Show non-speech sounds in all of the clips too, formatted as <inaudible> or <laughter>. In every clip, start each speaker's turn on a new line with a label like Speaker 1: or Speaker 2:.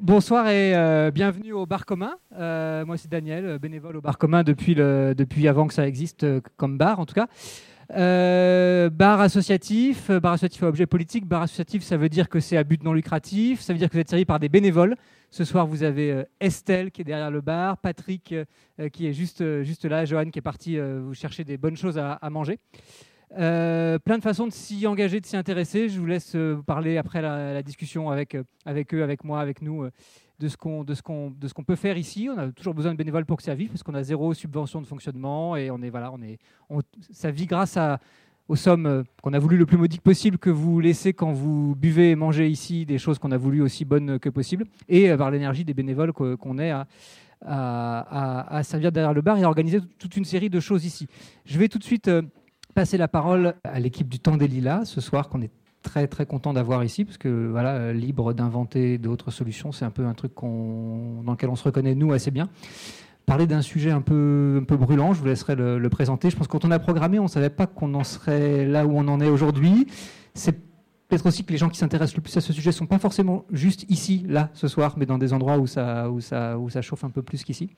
Speaker 1: bonsoir et euh, bienvenue au bar commun. Euh, moi c'est Daniel, euh, bénévole au bar commun depuis, avant que ça existe comme bar en tout cas. bar associatif, bar associatif à objet politique. Bar associatif, ça veut dire que c'est à but non lucratif, ça veut dire que vous êtes servi par des bénévoles. Ce soir, vous avez Estelle qui est derrière le bar, Patrick qui est juste, juste là, Johan qui est parti vous chercher des bonnes choses à manger. Euh, plein de façons de s'y engager, de s'y intéresser. Je vous laisse euh, parler après la, discussion avec, euh, avec eux, avec moi, avec nous, de ce qu'on qu'on peut faire ici. On a toujours besoin de bénévoles pour que ça vive, parce qu'on a zéro subvention de fonctionnement et on est voilà, on est, ça vit grâce aux sommes qu'on a voulu le plus modique possible que vous laissez quand vous buvez et mangez ici des choses qu'on a voulu aussi bonnes que possible, et par l'énergie des bénévoles qu'on est à, à, à, servir derrière le bar et à organiser toute une série de choses ici. Je vais tout de suite passer la parole à l'équipe du Temps des Lilas ce soir, qu'on est très très content d'avoir ici, parce que voilà, libre d'inventer d'autres solutions, c'est un peu un truc dans lequel on se reconnaît nous assez bien. Parler d'un sujet un peu, un peu brûlant, je vous laisserai le, présenter. Je pense que quand on a programmé, on savait pas qu'on en serait là où on en est aujourd'hui. Peut-être aussi que les gens qui s'intéressent le plus à ce sujet ne sont pas forcément juste ici, là, ce soir, mais dans des endroits où ça, où ça, où ça chauffe un peu plus qu'ici.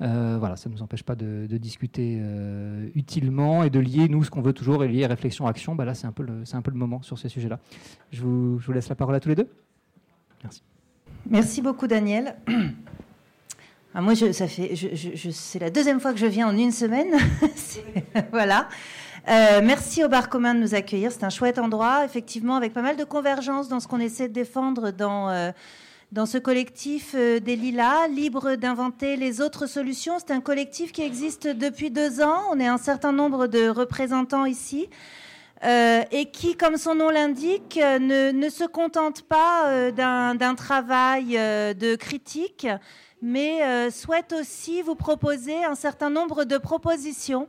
Speaker 1: Euh, voilà, ça ne nous empêche pas de, discuter euh, utilement et de lier, nous, ce qu'on veut toujours, et lier réflexion-action. Bah là, c'est un, peu le, un peu le moment sur ces sujets-là. Je vous, laisse la parole à tous les deux. Merci.
Speaker 2: Merci beaucoup, Daniel. <clears throat> Ah, moi, ça fait, c'est la deuxième fois que je viens en une semaine. <laughs> voilà. Euh, merci au Bar Commun de nous accueillir. C'est un chouette endroit, effectivement, avec pas mal de convergence dans ce qu'on essaie de défendre dans, euh, dans ce collectif euh, des Lilas, libre d'inventer les autres solutions. C'est un collectif qui existe depuis deux ans. On est un certain nombre de représentants ici. et qui, comme son nom l'indique, ne, ne, se contente pas d'un travail de critique, mais souhaite aussi vous proposer un certain nombre de propositions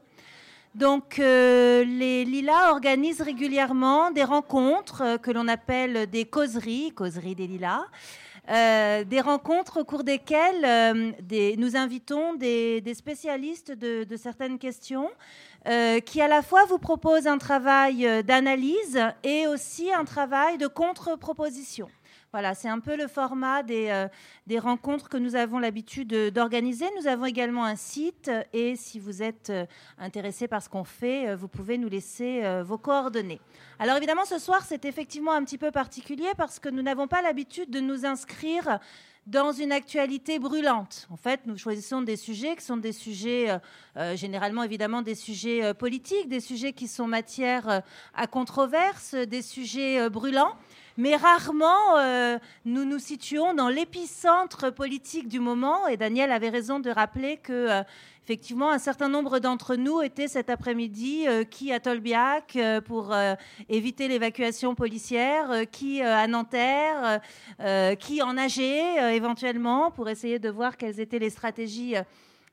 Speaker 2: donc, euh, les Lilas organisent régulièrement des rencontres euh, que l'on appelle des causeries, causeries des Lilas. Euh, des rencontres au cours desquelles nous invitons des, spécialistes de, de, certaines questions qui à la fois vous proposent un travail d'analyse et aussi un travail de contre-proposition. Voilà, c'est un peu le format des, euh, des rencontres que nous avons l'habitude d'organiser. Nous avons également un site et si vous êtes euh, intéressé par ce qu'on fait, euh, vous pouvez nous laisser vos coordonnées. Alors évidemment, ce soir, c'est effectivement un petit peu particulier parce que nous n'avons pas l'habitude de nous inscrire dans une actualité brûlante. En fait, nous choisissons des sujets qui sont des sujets, généralement évidemment des sujets politiques, des sujets qui sont matière à controverse, des sujets brûlants mais rarement euh, nous nous situons dans l'épicentre politique du moment. Et Daniel avait raison de rappeler que, euh, effectivement, un certain nombre d'entre nous étaient cet après-midi euh, qui à Tolbiac pour éviter l'évacuation policière, qui à Nanterre, qui en AG éventuellement pour essayer de voir quelles étaient les stratégies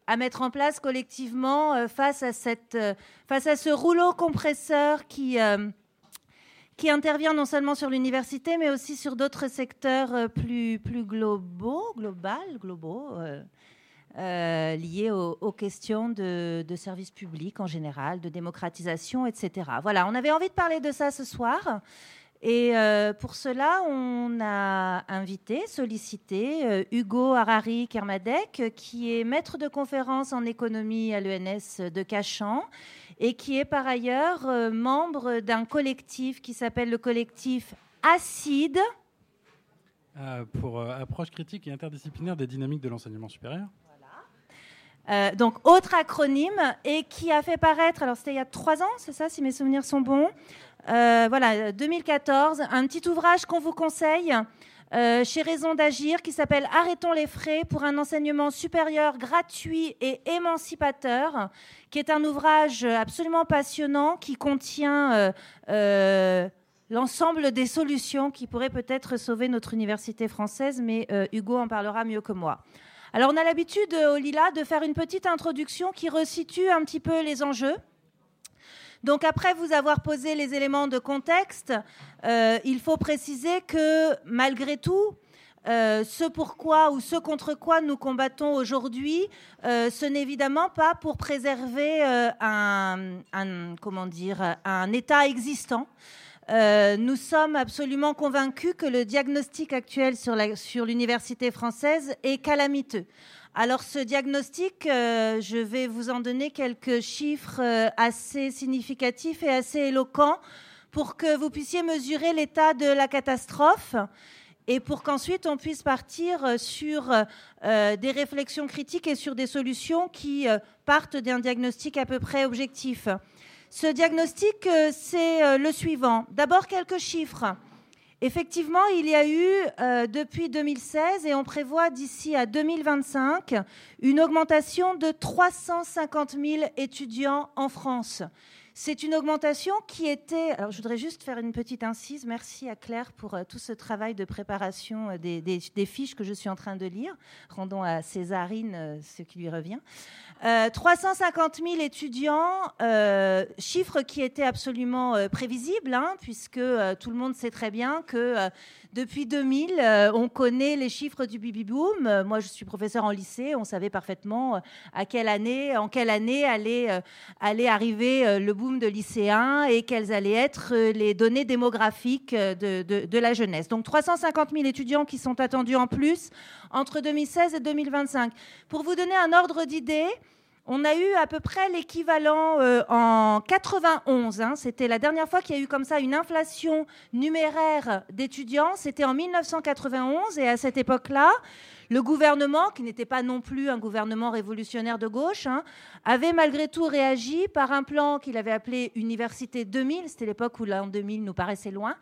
Speaker 2: à mettre en place collectivement face à cette face à ce rouleau compresseur qui qui intervient non seulement sur l'université, mais aussi sur d'autres secteurs euh, plus, globaux, global, globaux, euh, euh, liés aux, questions de, de, services publics en général, de démocratisation, etc. Voilà, on avait envie de parler de ça ce soir. Et pour cela, on a invité, sollicité Hugo Harari Kermadec, qui est maître de conférence en économie à l'ENS de Cachan et qui est par ailleurs euh, membre d'un collectif qui s'appelle le collectif ACIDE.
Speaker 3: Euh, pour euh, approche critique et interdisciplinaire des dynamiques de l'enseignement supérieur.
Speaker 2: Voilà. donc, autre acronyme, et qui a fait paraître, alors c'était il y a trois ans, c'est ça, si mes souvenirs sont bons, voilà, 2014, un petit ouvrage qu'on vous conseille, euh, chez Raison d'Agir qui s'appelle Arrêtons les frais pour un enseignement supérieur gratuit et émancipateur, qui est un ouvrage absolument passionnant qui contient euh, euh, l'ensemble des solutions qui pourraient peut-être sauver notre université française, mais Hugo en parlera mieux que moi. Alors on a l'habitude au Lila de faire une petite introduction qui resitue un petit peu les enjeux. Donc après vous avoir posé les éléments de contexte, euh, il faut préciser que malgré tout, euh, ce pourquoi ou ce contre quoi nous combattons aujourd'hui, euh, ce n'est évidemment pas pour préserver un, comment dire, un État existant. Nous sommes absolument convaincus que le diagnostic actuel sur l'université française est calamiteux. Alors ce diagnostic, euh, je vais vous en donner quelques chiffres euh, assez significatifs et assez éloquents pour que vous puissiez mesurer l'état de la catastrophe et pour qu'ensuite on puisse partir sur des réflexions critiques et sur des solutions qui partent d'un diagnostic à peu près objectif. Ce diagnostic, euh, c'est euh, le suivant. D'abord, quelques chiffres. Effectivement, il y a eu euh, depuis 2016 et on prévoit d'ici à 2025 une augmentation de 350 000 étudiants en France. C'est une augmentation qui était. Alors, je voudrais juste faire une petite incise. Merci à Claire pour tout ce travail de préparation des, des, fiches que je suis en train de lire. Rendons à Césarine ce qui lui revient. 350 000 étudiants, euh, chiffre qui était absolument euh, prévisible, hein, puisque euh, tout le monde sait très bien que depuis 2000, on connaît les chiffres du baby boom. moi, je suis professeur en lycée, on savait parfaitement à quelle année, en quelle année allait, allait arriver le de lycéens et quelles allaient être les données démographiques de, de, de la jeunesse. Donc 350 000 étudiants qui sont attendus en plus entre 2016 et 2025. Pour vous donner un ordre d'idée, on a eu à peu près l'équivalent euh, en 91. Hein. C'était la dernière fois qu'il y a eu comme ça une inflation numéraire d'étudiants. C'était en 1991 et à cette époque-là, le gouvernement, qui n'était pas non plus un gouvernement révolutionnaire de gauche, hein, avait malgré tout réagi par un plan qu'il avait appelé Université 2000. C'était l'époque où l'an 2000 nous paraissait loin.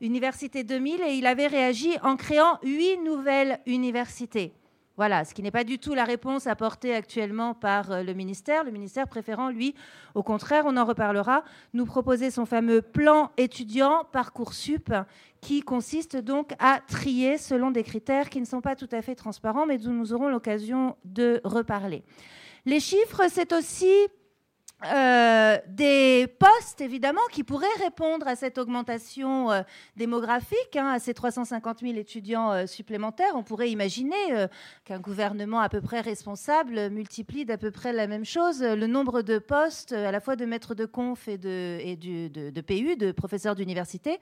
Speaker 2: Université 2000 et il avait réagi en créant huit nouvelles universités. Voilà, ce qui n'est pas du tout la réponse apportée actuellement par euh, le ministère. Le ministère préférant, lui, au contraire, on en reparlera, nous proposer son fameux plan étudiant Parcoursup, qui consiste donc à trier selon des critères qui ne sont pas tout à fait transparents, mais dont nous aurons l'occasion de reparler. Les chiffres, c'est aussi euh, des postes, évidemment, qui pourraient répondre à cette augmentation euh, démographique, hein, à ces 350 000 étudiants euh, supplémentaires. On pourrait imaginer qu'un gouvernement à peu près responsable multiplie d'à peu près la même chose le nombre de postes, à la fois de maîtres de conf et de, PU, de professeurs d'université,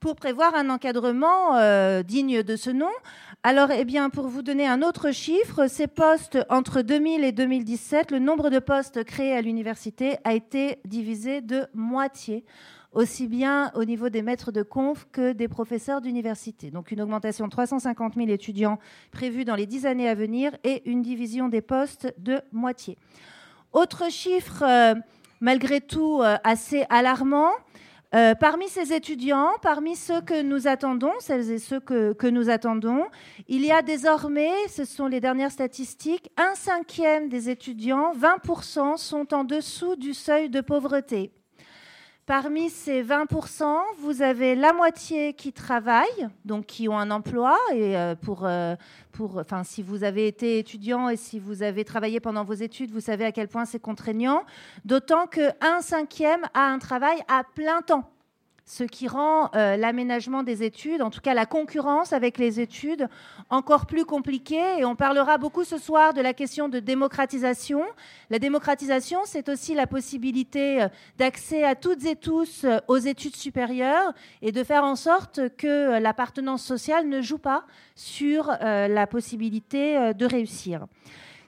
Speaker 2: pour prévoir un encadrement euh, digne de ce nom. Alors, eh bien, pour vous donner un autre chiffre, ces postes entre 2000 et 2017, le nombre de postes créés à l'université a été divisé de moitié aussi bien au niveau des maîtres de conf que des professeurs d'université. Donc une augmentation de 350 000 étudiants prévue dans les dix années à venir et une division des postes de moitié. Autre chiffre, euh, malgré tout euh, assez alarmant, euh, parmi ces étudiants, parmi ceux que nous attendons, celles et ceux que, que, nous attendons, il y a désormais, ce sont les dernières statistiques, un cinquième des étudiants, 20%, sont en dessous du seuil de pauvreté. Parmi ces 20%, vous avez la moitié qui travaillent, donc qui ont un emploi. Et euh, pour, euh, pour, enfin, si vous avez été étudiant et si vous avez travaillé pendant vos études, vous savez à quel point c'est contraignant. D'autant qu'un cinquième a un travail à plein temps ce qui rend euh, l'aménagement des études, en tout cas la concurrence avec les études, encore plus compliquée. Et on parlera beaucoup ce soir de la question de démocratisation. La démocratisation, c'est aussi la possibilité euh, d'accès à toutes et tous euh, aux études supérieures et de faire en sorte que l'appartenance sociale ne joue pas sur la possibilité de réussir.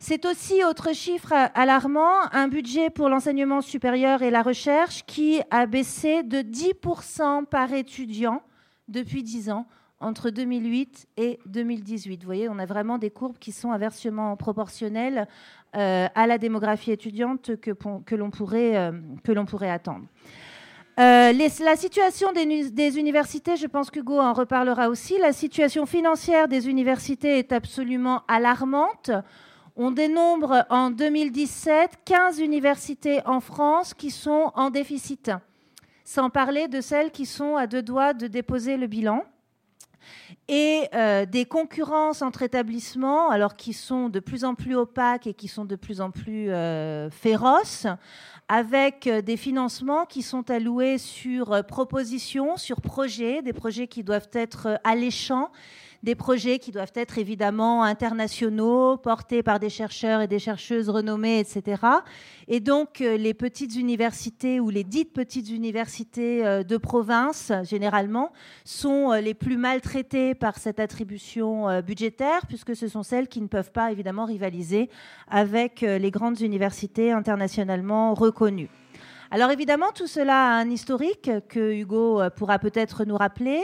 Speaker 2: C'est aussi, autre chiffre alarmant, un budget pour l'enseignement supérieur et la recherche qui a baissé de 10% par étudiant depuis 10 ans entre 2008 et 2018. Vous voyez, on a vraiment des courbes qui sont inversement proportionnelles euh, à la démographie étudiante que, que l'on pourrait, euh, pourrait, attendre. Euh, la situation des, des, universités, je pense qu'Hugo en reparlera aussi, la situation financière des universités est absolument alarmante. On dénombre en 2017 15 universités en France qui sont en déficit, sans parler de celles qui sont à deux doigts de déposer le bilan. Et euh, des concurrences entre établissements, alors qui sont de plus en plus opaques et qui sont de plus en plus euh, féroces, avec euh, des financements qui sont alloués sur propositions, sur projets, des projets qui doivent être alléchants, des projets qui doivent être évidemment internationaux, portés par des chercheurs et des chercheuses renommés, etc. Et donc euh, les petites universités ou les dites petites universités euh, de province, généralement, sont les plus maltraitées par cette attribution budgétaire, puisque ce sont celles qui ne peuvent pas évidemment rivaliser avec les grandes universités internationalement reconnues. Alors évidemment, tout cela a un historique que Hugo pourra peut-être nous rappeler.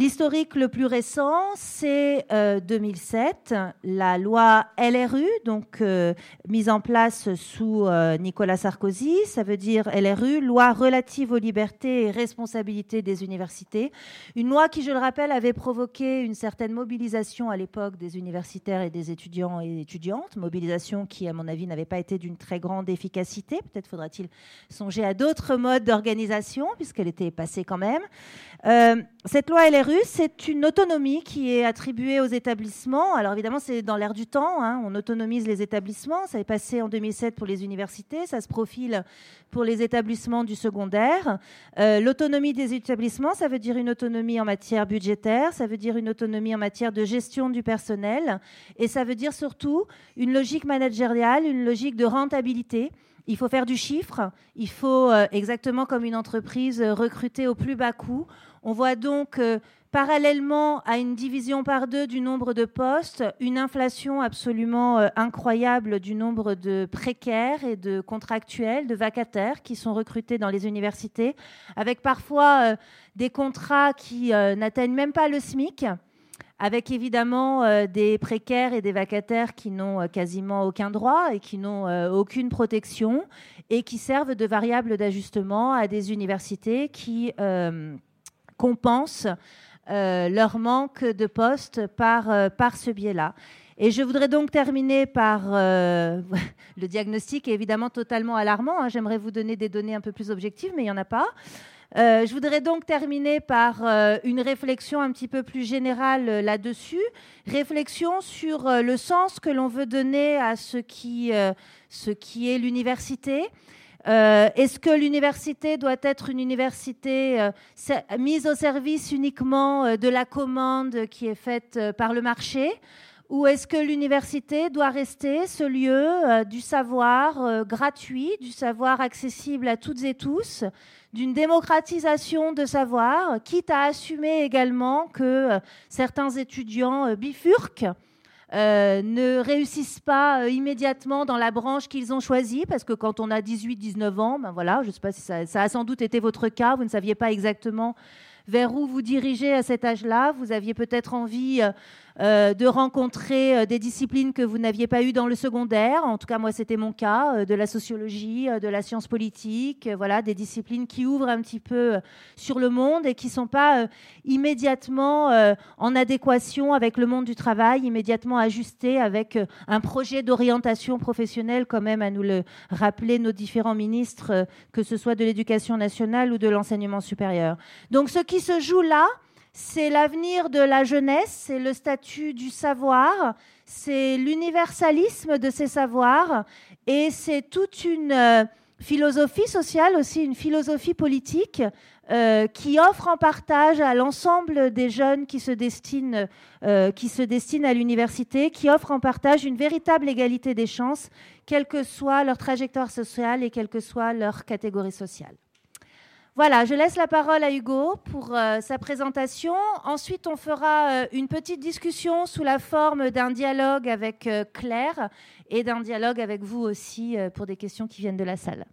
Speaker 2: L'historique le plus récent, c'est 2007, euh, la loi LRU, donc euh, mise en place sous euh, Nicolas Sarkozy. Ça veut dire LRU, loi relative aux libertés et responsabilités des universités. Une loi qui, je le rappelle, avait provoqué une certaine mobilisation à l'époque des universitaires et des étudiants et étudiantes, mobilisation qui, à mon avis, n'avait pas été d'une très grande efficacité. Peut-être faudra-t-il songer à d'autres modes d'organisation, puisqu'elle était passée quand même. Cette loi LRU c'est une autonomie qui est attribuée aux établissements. Alors évidemment, c'est dans l'air du temps. Hein. On autonomise les établissements. Ça est passé en 2007 pour les universités. Ça se profile pour les établissements du secondaire. Euh, l'autonomie des établissements, ça veut dire une autonomie en matière budgétaire. Ça veut dire une autonomie en matière de gestion du personnel. Et ça veut dire surtout une logique managériale, une logique de rentabilité. Il faut faire du chiffre. Il faut, euh, exactement comme une entreprise, recruter au plus bas coût. On voit donc euh, parallèlement à une division par deux du nombre de postes, une inflation absolument euh, incroyable du nombre de précaires et de contractuels, de vacataires qui sont recrutés dans les universités, avec parfois euh, des contrats qui n'atteignent même pas le SMIC avec évidemment des précaires et des vacataires qui n'ont quasiment aucun droit et qui n'ont aucune protection et qui servent de variable d'ajustement à des universités qui compensent euh, leur manque de postes par, euh, par ce biais-là. Et je voudrais donc terminer par euh, <laughs> le diagnostic est évidemment totalement alarmant. Hein. J'aimerais vous donner des données un peu plus objectives, mais il n'y en a pas. je voudrais donc terminer par une réflexion un petit peu plus générale là-dessus, réflexion sur le sens que l'on veut donner à ce qui, ce qui est l'université, euh, est-ce que l'université doit être une université euh, mise au service uniquement euh, de la commande qui est faite par le marché? Ou est-ce que l'université doit rester ce lieu du savoir gratuit, du savoir accessible à toutes et tous, d'une démocratisation de savoir, quitte à assumer également que certains étudiants bifurquent? Euh, ne réussissent pas euh, immédiatement dans la branche qu'ils ont choisie, parce que quand on a 18-19 ans, ben voilà, je ne sais pas si ça, ça, a sans doute été votre cas, vous ne saviez pas exactement vers où vous dirigez à cet âge-là, vous aviez peut-être envie euh, euh, de rencontrer euh, des disciplines que vous n'aviez pas eues dans le secondaire. En tout cas, moi, c'était mon cas, euh, de la sociologie, de la science politique, voilà, des disciplines qui ouvrent un petit peu sur le monde et qui ne sont pas immédiatement en adéquation avec le monde du travail, immédiatement ajustées avec un projet d'orientation professionnelle, quand même, à nous le rappeler nos différents ministres, que ce soit de l'éducation nationale ou de l'enseignement supérieur. Donc, ce qui se joue là, c'est l'avenir de la jeunesse, c'est le statut du savoir, c'est l'universalisme de ces savoirs et c'est toute une euh, philosophie sociale aussi, une philosophie politique euh, qui offre en partage à l'ensemble des jeunes qui se destinent, euh, qui se destinent à l'université, qui offre en partage une véritable égalité des chances, quelle que soit leur trajectoire sociale et quelle que soit leur catégorie sociale. Voilà, je laisse la parole à Hugo pour euh, sa présentation. Ensuite, on fera euh, une petite discussion sous la forme d'un dialogue avec euh, Claire et d'un dialogue avec vous aussi pour des questions qui viennent de la salle.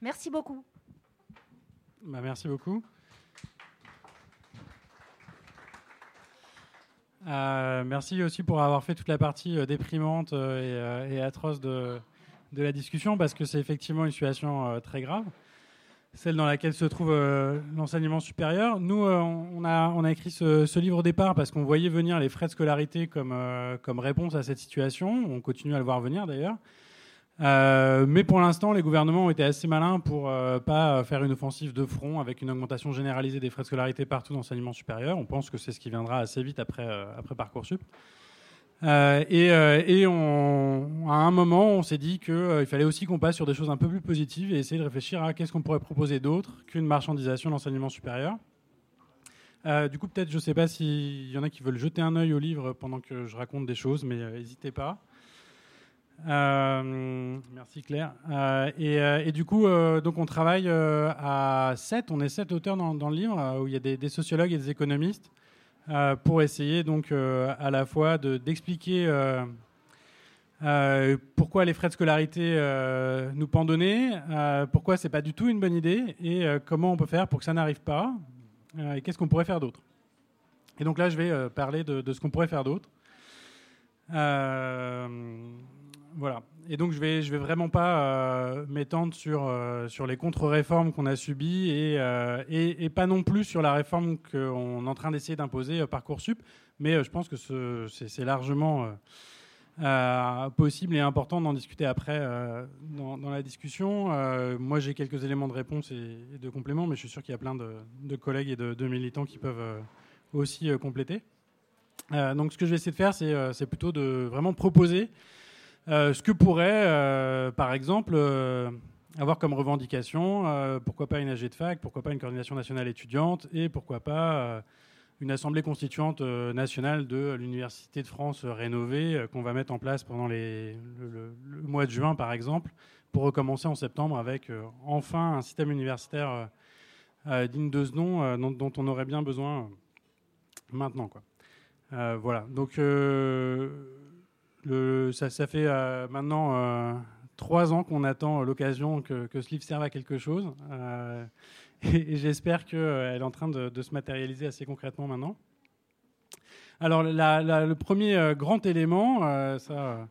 Speaker 2: Merci beaucoup.
Speaker 3: Bah, merci beaucoup. merci aussi pour avoir fait toute la partie déprimante et, atroce de, de, la discussion parce que c'est effectivement une situation très grave celle dans laquelle se trouve euh, l'enseignement supérieur. Nous, euh, on, a, écrit ce, livre au départ parce qu'on voyait venir les frais de scolarité comme, euh, comme réponse à cette situation. On continue à le voir venir d'ailleurs. mais pour l'instant, les gouvernements ont été assez malins pour pas faire une offensive de front avec une augmentation généralisée des frais de scolarité partout dans l'enseignement supérieur. On pense que c'est ce qui viendra assez vite après, après Parcoursup. Euh, et, euh, à un moment, on s'est dit qu'il euh, fallait aussi qu'on passe sur des choses un peu plus positives et essayer de réfléchir à qu'est-ce qu'on pourrait proposer d'autre qu'une marchandisation de l'enseignement supérieur. du coup, peut-être, je ne sais pas s'il y en a qui veulent jeter un œil au livre pendant que je raconte des choses, mais n'hésitez pas. merci Claire. Et, du coup, donc on travaille à sept, on est sept auteurs dans, le livre, où il y a des, sociologues et des économistes, pour essayer donc à la fois d'expliquer euh, pourquoi les frais de scolarité euh, nous pendonner euh, Pourquoi c'est pas du tout une bonne idée Et comment on peut faire pour que ça n'arrive pas Et qu'est-ce qu'on pourrait faire d'autre Et donc là, je vais parler de, ce qu'on pourrait faire d'autre. voilà. Et donc je vais, je vais vraiment pas m'étendre sur, sur les contre-réformes qu'on a subies et, et, et, pas non plus sur la réforme qu'on est en train d'essayer d'imposer Parcoursup. Mais je pense que c'est largement euh, possible et important d'en discuter après euh, dans, la discussion. Euh, moi, j'ai quelques éléments de réponse et, de complément, mais je suis sûr qu'il y a plein de, collègues et de, militants qui peuvent aussi compléter. donc, ce que je vais essayer de faire, c'est plutôt de vraiment proposer ce que pourrait, par exemple, avoir comme revendication, pourquoi pas une AG de fac, pourquoi pas une coordination nationale étudiante, et pourquoi pas une assemblée constituante euh, nationale de l'Université de France euh, rénovée euh, qu'on va mettre en place pendant les, le, mois de juin, par exemple, pour recommencer en septembre avec enfin un système universitaire digne de ce nom dont, on aurait bien besoin maintenant. Quoi. voilà. Donc, le, ça, fait maintenant trois ans qu'on attend l'occasion que, ce livre serve à quelque chose <laughs> et, j'espère qu'elle euh, est en train de, se matérialiser assez concrètement maintenant. Alors, le premier euh, grand élément, euh, ça,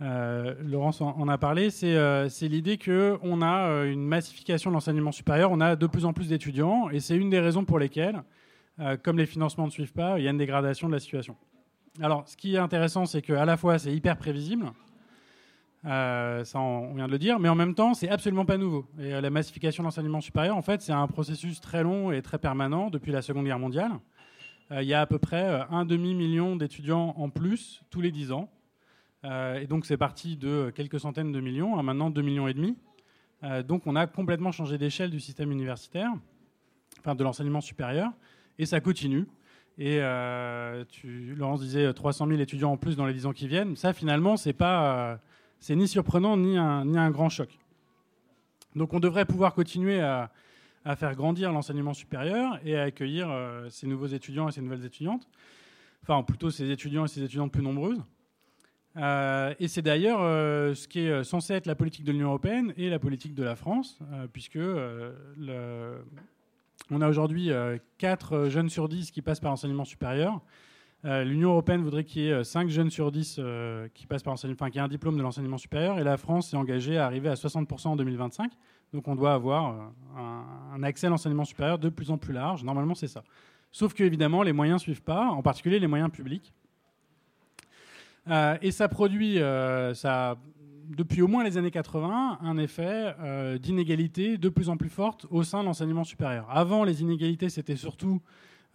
Speaker 3: Laurence en, a parlé, c'est l'idée qu'on a une massification de l'enseignement supérieur, on a de plus en plus d'étudiants, et c'est une des raisons pour lesquelles, comme les financements ne suivent pas, il y a une dégradation de la situation. Alors, ce qui est intéressant, c'est qu'à la fois, c'est hyper prévisible, euh, ça, on vient de le dire, mais en même temps, c'est absolument pas nouveau. Et euh, la massification de l'enseignement supérieur, en fait, c'est un processus très long et très permanent depuis la Seconde Guerre mondiale. Euh, il y a à peu près un demi-million d'étudiants en plus tous les dix ans. et donc, c'est parti de quelques centaines de millions à maintenant 2 millions et demi. donc, on a complètement changé d'échelle du système universitaire, enfin de l'enseignement supérieur, et ça continue. Et tu, Laurence disait 300 000 étudiants en plus dans les 10 ans qui viennent. Ça, finalement, c'est pas c'est ni surprenant ni un, ni un grand choc. Donc on devrait pouvoir continuer à, faire grandir l'enseignement supérieur et à accueillir euh, ces nouveaux étudiants et ces nouvelles étudiantes, enfin plutôt ces étudiants et ces étudiantes plus nombreuses. Euh, et c'est d'ailleurs euh, ce qui est censé être la politique de l'Union européenne et la politique de la France, puisque le, on a aujourd'hui 4 jeunes sur 10 qui passent par l'enseignement supérieur, euh, L'Union européenne voudrait qu'il y ait 5 euh, jeunes sur 10 euh, qui passent par enfin, qui aient un diplôme de l'enseignement supérieur, et la France s'est engagée à arriver à 60% en 2025. Donc on doit avoir un, accès à l'enseignement supérieur de plus en plus large. Normalement, c'est ça. Sauf que évidemment, les moyens ne suivent pas, en particulier les moyens publics. et ça produit, ça, depuis au moins les années 80, un effet d'inégalité de plus en plus forte au sein de l'enseignement supérieur. Avant, les inégalités, c'était surtout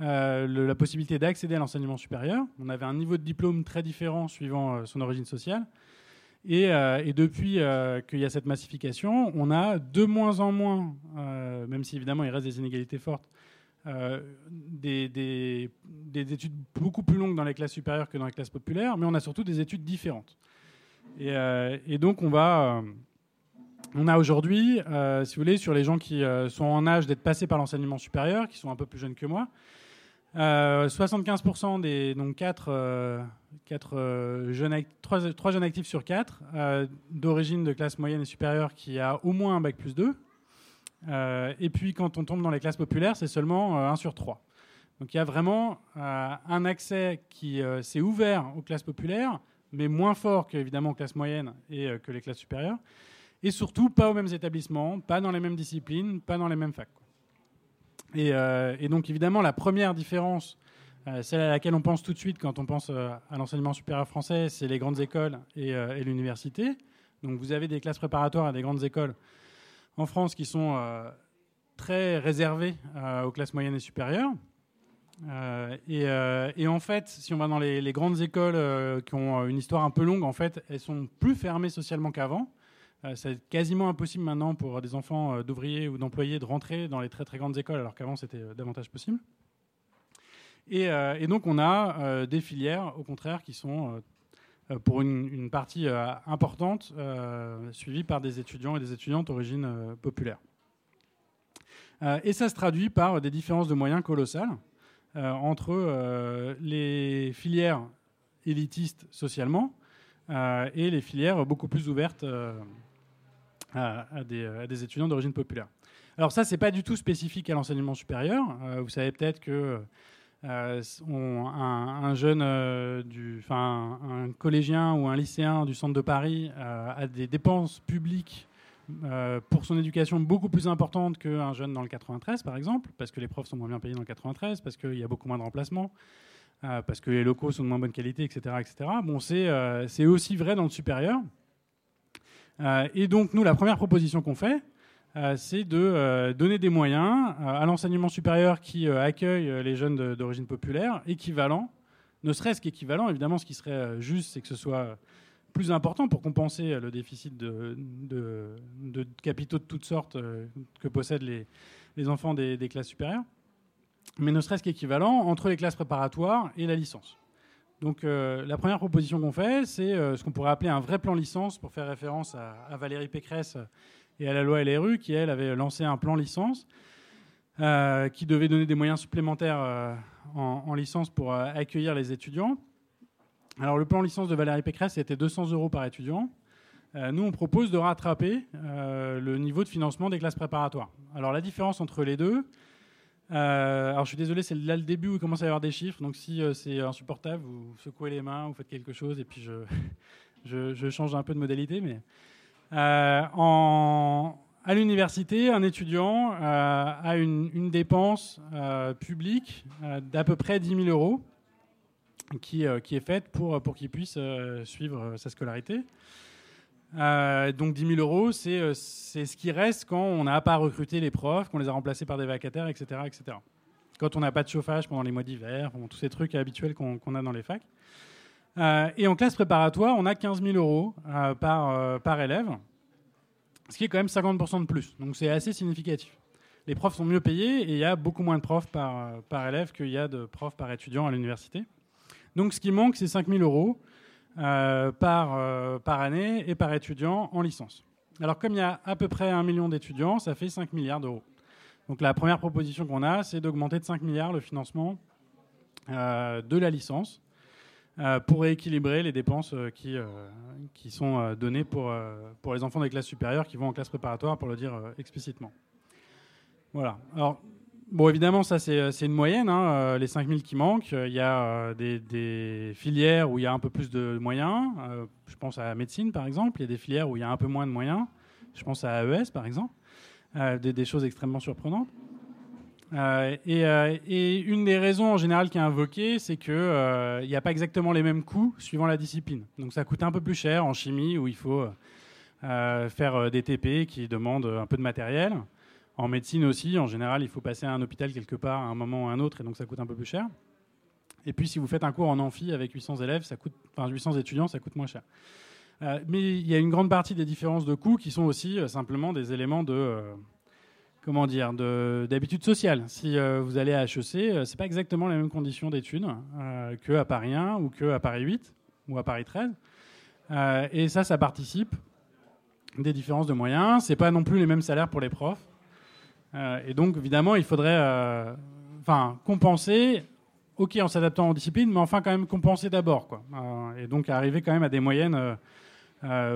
Speaker 3: euh, la possibilité d'accéder à l'enseignement supérieur. On avait un niveau de diplôme très différent suivant euh, son origine sociale. Et, euh, depuis qu'il y a cette massification, on a de moins en moins, même si évidemment il reste des inégalités fortes, des, études beaucoup plus longues dans les classes supérieures que dans les classes populaires, mais on a surtout des études différentes. Et, et donc on va... on a aujourd'hui, si vous voulez, sur les gens qui sont en âge d'être passés par l'enseignement supérieur, qui sont un peu plus jeunes que moi, 75% euh, des donc 4, euh, euh, jeunes, 3, 3, jeunes actifs sur 4 d'origine de classe moyenne et supérieure qui a au moins un bac plus 2. et puis quand on tombe dans les classes populaires, c'est seulement 1 sur 3. Donc il y a vraiment un accès qui s'est ouvert aux classes populaires, mais moins fort qu'évidemment aux classes moyennes et que les classes supérieures. Et surtout, pas aux mêmes établissements, pas dans les mêmes disciplines, pas dans les mêmes facs. Euh, et, donc évidemment, la première différence, euh, celle à laquelle on pense tout de suite quand on pense euh, à l'enseignement supérieur français, c'est les grandes écoles et, l'université. Donc vous avez des classes préparatoires à des grandes écoles en France qui sont très réservées aux classes moyennes et supérieures. Et, en fait, si on va dans les, grandes écoles qui ont une histoire un peu longue, en fait, elles sont plus fermées socialement qu'avant. Euh, c'est quasiment impossible maintenant pour des enfants euh, d'ouvriers ou d'employés de rentrer dans les très très grandes écoles, alors qu'avant c'était euh, davantage possible. Et, et donc on a des filières, au contraire, qui sont pour une, une partie importante suivies par des étudiants et des étudiantes d'origine populaire. et ça se traduit par des différences de moyens colossales entre les filières élitistes socialement et les filières beaucoup plus ouvertes à, des, étudiants d'origine populaire. Alors ça, c'est pas du tout spécifique à l'enseignement supérieur. Euh, vous savez peut-être que euh, un, jeune, euh, un collégien ou un lycéen du centre de Paris a des dépenses publiques pour son éducation beaucoup plus importantes qu'un jeune dans le 93, par exemple, parce que les profs sont moins bien payés dans le 93, parce qu'il y a beaucoup moins de remplacements, parce que les locaux sont de moins bonne qualité, etc. etc. Bon, c'est aussi vrai dans le supérieur. Euh, et donc, nous, la première proposition qu'on fait, euh, c'est de euh, donner des moyens à l'enseignement supérieur qui accueille les jeunes d'origine populaire, équivalent, ne serait-ce qu'équivalent. Évidemment, ce qui serait juste, c'est que ce soit plus important pour compenser le déficit de, capitaux de toutes sortes que possèdent les, enfants des, classes supérieures, mais ne serait-ce qu'équivalent entre les classes préparatoires et la licence. Donc euh, la première proposition qu'on fait, c'est euh, ce qu'on pourrait appeler un vrai plan licence, pour faire référence à, Valérie Pécresse et à la loi LRU, qui, elle, avait lancé un plan licence euh, qui devait donner des moyens supplémentaires en, licence pour accueillir les étudiants. Alors le plan licence de Valérie Pécresse, c'était 200 euros par étudiant. nous, on propose de rattraper le niveau de financement des classes préparatoires. Alors la différence entre les deux, euh, alors je suis désolé, c'est là le début où il commence à y avoir des chiffres. Donc si euh, c'est insupportable, vous secouez les mains, vous faites quelque chose et puis je, <laughs> change un peu de modalité. Mais euh, à l'université, un étudiant a une, dépense publique d'à peu près 10 000 euros qui, qui est faite pour, qu'il puisse suivre sa scolarité. Euh, donc 10 000 euros, euh, c'est ce qui reste quand on n'a pas recruté les profs, qu'on les a remplacés par des vacataires, etc. etc. Quand on n'a pas de chauffage pendant les mois d'hiver, tous ces trucs habituels qu'on a dans les facs. Euh, et en classe préparatoire, on a 15 000 euros par, élève, ce qui est quand même 50% de plus. Donc c'est assez significatif. Les profs sont mieux payés et il y a beaucoup moins de profs par élève qu'il y a de profs par étudiant à l'université. Donc ce qui manque, c'est 5 000 euros. Euh, par, euh, par année et par étudiant en licence. Alors comme il y a à peu près un million d'étudiants, ça fait 5 milliards d'euros. Donc la première proposition qu'on a, c'est d'augmenter de 5 milliards le financement euh, de la licence pour rééquilibrer les dépenses qui, qui sont données pour, pour les enfants des classes supérieures qui vont en classe préparatoire, pour le dire explicitement. Voilà. Alors, Bon, évidemment, ça, c'est euh, une moyenne. Hein, euh, les 5000 qui manquent, euh, il y a des, filières où il y a un peu plus de moyens. je pense à la médecine, par exemple. Il y a des filières où il y a un peu moins de moyens. Je pense à AES, par exemple. Des, choses extrêmement surprenantes. Et, une des raisons en général qui est invoquée, c'est qu'il n'y a pas exactement les mêmes coûts suivant la discipline. Donc ça coûte un peu plus cher en chimie où il faut faire des TP qui demandent un peu de matériel. En médecine aussi, en général, il faut passer à un hôpital quelque part à un moment ou à un autre, et donc ça coûte un peu plus cher. Et puis, si vous faites un cours en amphi avec 800 élèves, ça coûte, enfin 800 étudiants, ça coûte moins cher. Euh, mais il y a une grande partie des différences de coûts qui sont aussi euh, simplement des éléments de, euh, comment dire, d'habitude sociale. Si vous allez à HEC, c'est pas exactement les mêmes conditions d'études qu'à Paris 1 ou qu'à Paris 8 ou à Paris 13. et ça, ça participe des différences de moyens. C'est pas non plus les mêmes salaires pour les profs. Euh, et donc, évidemment, il faudrait euh, enfin, compenser, ok, en s'adaptant aux disciplines, mais enfin, quand même compenser d'abord. Quoi. Euh, et donc, arriver quand même à des moyennes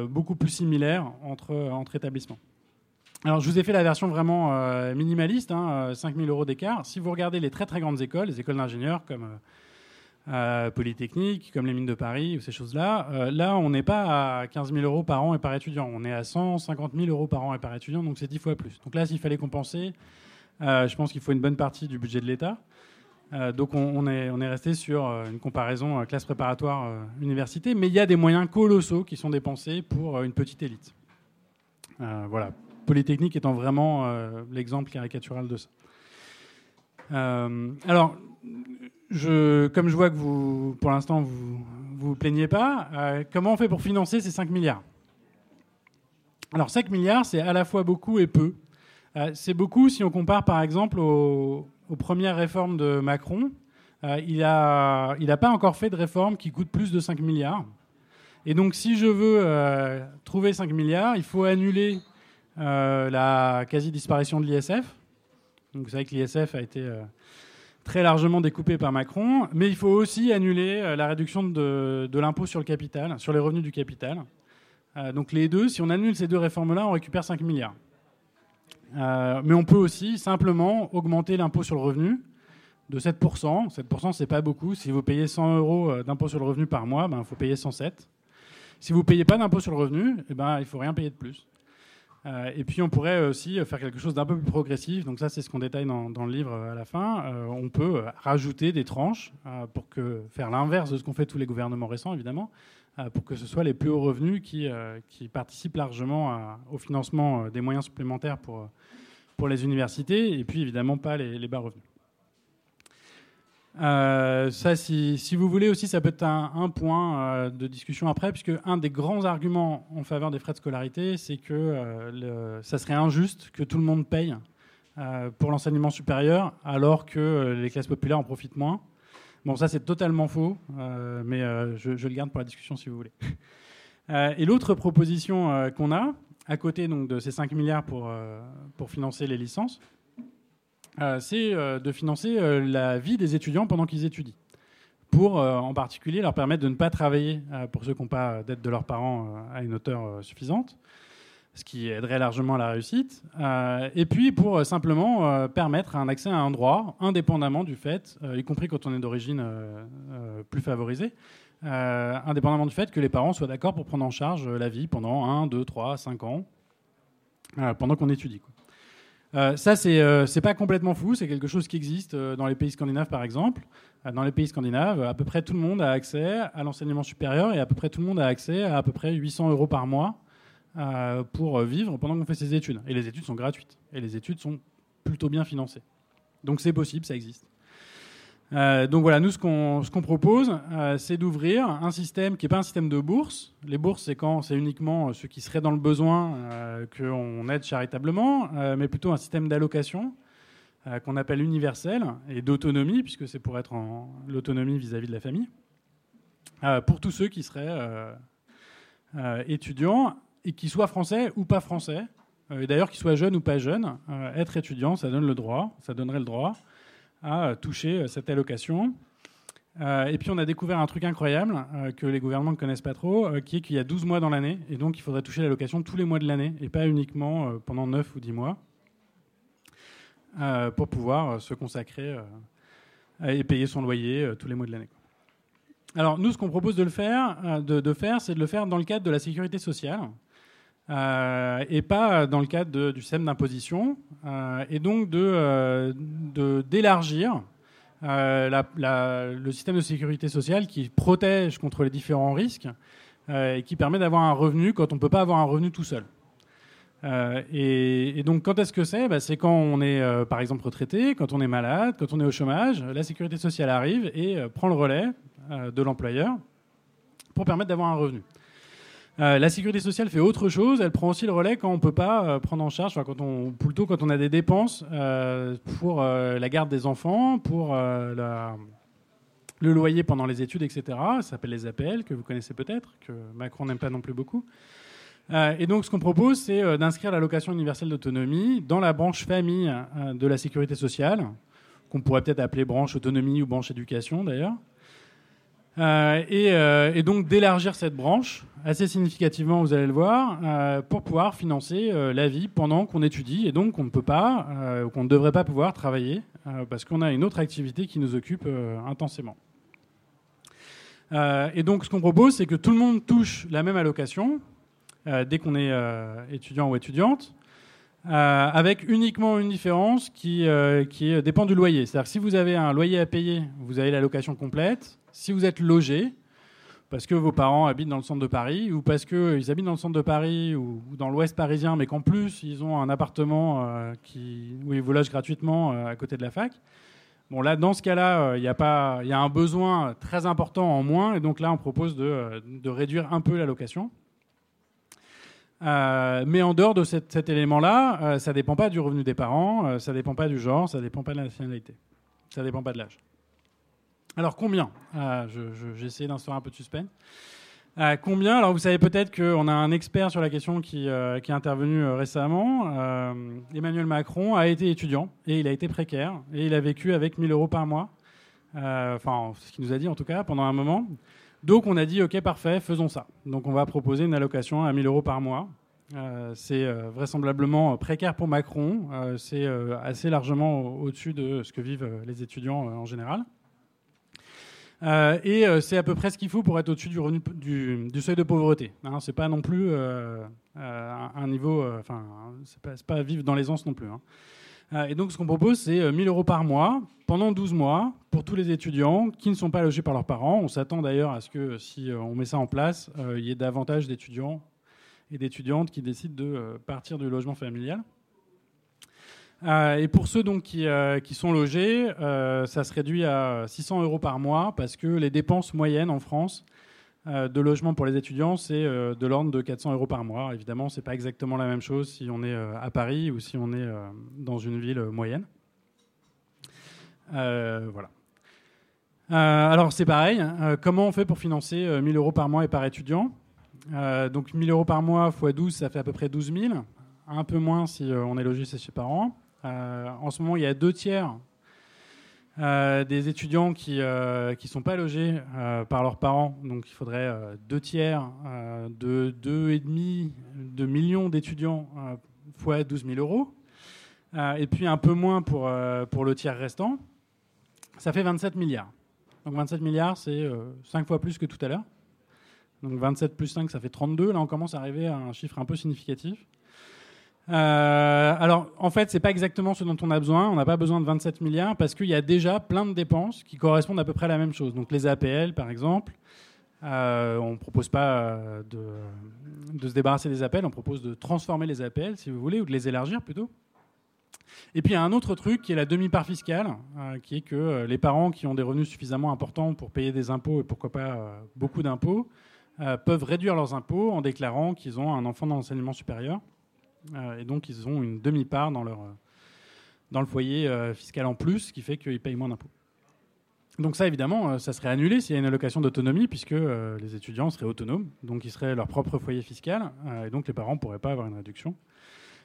Speaker 3: beaucoup plus similaires entre, entre établissements. Alors, je vous ai fait la version vraiment minimaliste, hein, 5000 euros d'écart. Si vous regardez les très très grandes écoles, les écoles d'ingénieurs comme euh, Polytechnique, comme les mines de Paris ou ces choses-là. Euh, là, on n'est pas à 15 000 euros par an et par étudiant. On est à 150 000 euros par an et par étudiant, donc c'est 10 fois plus. Donc là, s'il fallait compenser, euh, je pense qu'il faut une bonne partie du budget de l'État. donc on, est, on est resté sur une comparaison classe préparatoire université, mais il y a des moyens colossaux qui sont dépensés pour une petite élite. voilà, Polytechnique étant vraiment l'exemple caricatural de ça. alors, comme je vois que vous, pour l'instant, vous vous plaignez pas, euh, comment on fait pour financer ces 5 milliards? Alors 5 milliards, c'est à la fois beaucoup et peu. Euh, c'est beaucoup si on compare par exemple aux, premières réformes de Macron, il n'a il a pas encore fait de réforme qui coûte plus de 5 milliards. Et donc, si je veux trouver 5 milliards, il faut annuler la quasi-disparition de l'ISF. Vous savez que l'ISF a été très largement découpé par Macron, mais il faut aussi annuler euh, la réduction de, l'impôt sur le capital, sur les revenus du capital. Euh, donc les deux, si on annule ces deux réformes-là, on récupère 5 milliards. Euh, mais on peut aussi simplement augmenter l'impôt sur le revenu de 7%. 7%, c'est pas beaucoup. Si vous payez 100 euros d'impôt sur le revenu par mois, il ben, faut payer 107. Si vous ne payez pas d'impôt sur le revenu, eh ben, il ne faut rien payer de plus. Euh, et puis on pourrait aussi faire quelque chose d'un peu plus progressif. Donc ça, c'est ce qu'on détaille dans, le livre à la fin. Euh, on peut rajouter des tranches euh, pour que, faire l'inverse de ce qu'ont fait tous les gouvernements récents, évidemment, pour que ce soit les plus hauts revenus qui, participent largement au financement des moyens supplémentaires pour, les universités, et puis évidemment pas les bas revenus. Euh, ça, si, vous voulez aussi, ça peut être un, point euh, de discussion après, puisque un des grands arguments en faveur des frais de scolarité, c'est que euh, ça serait injuste que tout le monde paye pour l'enseignement supérieur, alors que les classes populaires en profitent moins. Bon, ça c'est totalement faux, mais je, le garde pour la discussion si vous voulez. et l'autre proposition qu'on a, à côté donc, de ces 5 milliards pour, pour financer les licences, c'est euh, de financer euh, la vie des étudiants pendant qu'ils étudient, pour en particulier leur permettre de ne pas travailler pour ceux qui n'ont pas d'aide de leurs parents à une hauteur suffisante, ce qui aiderait largement à la réussite, et puis pour simplement permettre un accès à un droit indépendamment du fait, y compris quand on est d'origine plus favorisée, indépendamment du fait que les parents soient d'accord pour prendre en charge la vie pendant 1, 2, 3, 5 ans, pendant qu'on étudie. Euh, ça, c'est euh, pas complètement fou, c'est quelque chose qui existe euh, dans les pays scandinaves, par exemple. dans les pays scandinaves, à peu près tout le monde a accès à l'enseignement supérieur et à peu près tout le monde a accès à à peu près 800 euros par mois pour vivre pendant qu'on fait ses études. Et les études sont gratuites. Et les études sont plutôt bien financées. Donc c'est possible, ça existe. Euh, donc voilà, nous, ce qu'on propose, euh, c'est d'ouvrir un système qui n'est pas un système de bourse. Les bourses, c'est quand c'est uniquement ceux qui seraient dans le besoin euh, qu'on aide charitablement, mais plutôt un système d'allocation qu'on appelle universel et d'autonomie, puisque c'est pour être en l'autonomie vis-à-vis de la famille, pour tous ceux qui seraient étudiants et qui soient français ou pas français. et d'ailleurs, qu'ils soient jeunes ou pas jeunes, être étudiant, ça donne le droit, ça donnerait le droit à toucher euh, cette allocation. Euh, et puis on a découvert un truc incroyable euh, que les gouvernements ne connaissent pas trop, qui est qu'il y a 12 mois dans l'année, et donc il faudrait toucher l'allocation tous les mois de l'année, et pas uniquement pendant 9 ou 10 mois, pour pouvoir se consacrer et payer son loyer tous les mois de l'année. Alors nous, ce qu'on propose de, le faire, de faire, c'est de le faire dans le cadre de la sécurité sociale. Euh, et pas dans le cadre du système d'imposition, euh, et donc de d'élargir euh, le système de sécurité sociale qui protège contre les différents risques et qui permet d'avoir un revenu quand on ne peut pas avoir un revenu tout seul. Et, donc, quand est-ce que c'est? Bah, C'est quand on est, par exemple, retraité, quand on est malade, quand on est au chômage. La sécurité sociale arrive et prend le relais de l'employeur pour permettre d'avoir un revenu. Euh, la sécurité sociale fait autre chose. Elle prend aussi le relais quand on ne peut pas euh, prendre en charge, quand on, plutôt quand on a des dépenses euh, pour la garde des enfants, pour le loyer pendant les études, etc. Ça s'appelle les APL, que vous connaissez peut-être, que Macron n'aime pas non plus beaucoup. et donc, ce qu'on propose, c'est d'inscrire l'allocation universelle d'autonomie dans la branche famille de la sécurité sociale, qu'on pourrait peut-être appeler branche autonomie ou branche éducation d'ailleurs. Euh, euh, et, donc d'élargir cette branche assez significativement, vous allez le voir, euh, pour pouvoir financer la vie pendant qu'on étudie et donc qu'on ne peut pas, qu'on ne devrait pas pouvoir travailler parce qu'on a une autre activité qui nous occupe intensément. et donc ce qu'on propose, c'est que tout le monde touche la même allocation dès qu'on est étudiant ou étudiante. Avec uniquement une différence qui, qui dépend du loyer. C'est-à-dire si vous avez un loyer à payer, vous avez l'allocation complète. Si vous êtes logé, parce que vos parents habitent dans le centre de Paris, ou parce qu'ils habitent dans le centre de Paris ou, dans l'ouest parisien, mais qu'en plus ils ont un appartement euh, qui, où ils vous logent gratuitement euh, à côté de la fac, bon là dans ce cas-là, euh, il y, a y a un besoin très important en moins, et donc là on propose de, de réduire un peu l'allocation. mais en dehors de cet élément-là, ça ne dépend pas du revenu des parents, ça ne dépend pas du genre, ça ne dépend pas de la nationalité, ça ne dépend pas de l'âge. Alors combien J'ai essayé d'instaurer un peu de suspense. Euh, combien Alors vous savez peut-être qu'on a un expert sur la question qui, euh, est intervenu euh, récemment. Emmanuel Macron a été étudiant et il a été précaire et il a vécu avec 1000 euros par mois. Enfin, ce qu'il nous a dit en tout cas pendant un moment. Donc on a dit ok parfait, faisons ça. Donc on va proposer une allocation à 1000 euros par mois. c'est vraisemblablement précaire pour Macron. c'est assez largement au-dessus de ce que vivent les étudiants en général. Euh, et euh, c'est à peu près ce qu'il faut pour être au-dessus du, seuil de pauvreté. Hein, c'est pas non plus euh, un niveau, enfin, c'est pas, pas, vivre dans l'aisance non plus. Hein. Et donc, ce qu'on propose, c'est 1000 euros par mois pendant 12 mois pour tous les étudiants qui ne sont pas logés par leurs parents. On s'attend d'ailleurs à ce que si on met ça en place, il y ait davantage d'étudiants et d'étudiantes qui décident de partir du logement familial. Euh, et pour ceux donc qui, euh, qui sont logés, euh, ça se réduit à 600 euros par mois parce que les dépenses moyennes en France de logement pour les étudiants, c'est de l'ordre de 400 euros par mois. Évidemment, c'est pas exactement la même chose si on est à Paris ou si on est dans une ville moyenne. voilà. alors c'est pareil. comment on fait pour financer 1000 euros par mois et par étudiant? Donc 1000 euros par mois x 12, ça fait à peu près 12 000. Un peu moins si on est logé chez ses parents. Euh, en ce moment, il y a deux tiers euh, des étudiants qui ne euh, sont pas logés par leurs parents. Donc il faudrait deux tiers de 2,5 de millions d'étudiants fois 12 000 euros. et puis un peu moins pour, pour le tiers restant. Ça fait 27 milliards. Donc 27 milliards, c'est 5 fois plus que tout à l'heure. Donc 27 plus 5, ça fait 32. Là, on commence à arriver à un chiffre un peu significatif. Euh, alors, en fait, c'est pas exactement ce dont on a besoin. On n'a pas besoin de 27 milliards parce qu'il y a déjà plein de dépenses qui correspondent à peu près à la même chose. Donc, les APL, par exemple, euh, on ne propose pas euh, de, se débarrasser des APL, on propose de transformer les APL, si vous voulez, ou de les élargir plutôt. Et puis, il y a un autre truc qui est la demi-part fiscale, qui est que les parents qui ont des revenus suffisamment importants pour payer des impôts et pourquoi pas beaucoup d'impôts peuvent réduire leurs impôts en déclarant qu'ils ont un enfant dans l'enseignement supérieur. Euh, et donc, ils ont une demi-part dans, leur, dans le foyer euh, fiscal en plus, ce qui fait qu'ils payent moins d'impôts. Donc ça, évidemment, euh, ça serait annulé s'il y a une allocation d'autonomie, puisque les étudiants seraient autonomes, donc ils seraient leur propre foyer fiscal, et donc les parents ne pourraient pas avoir une réduction.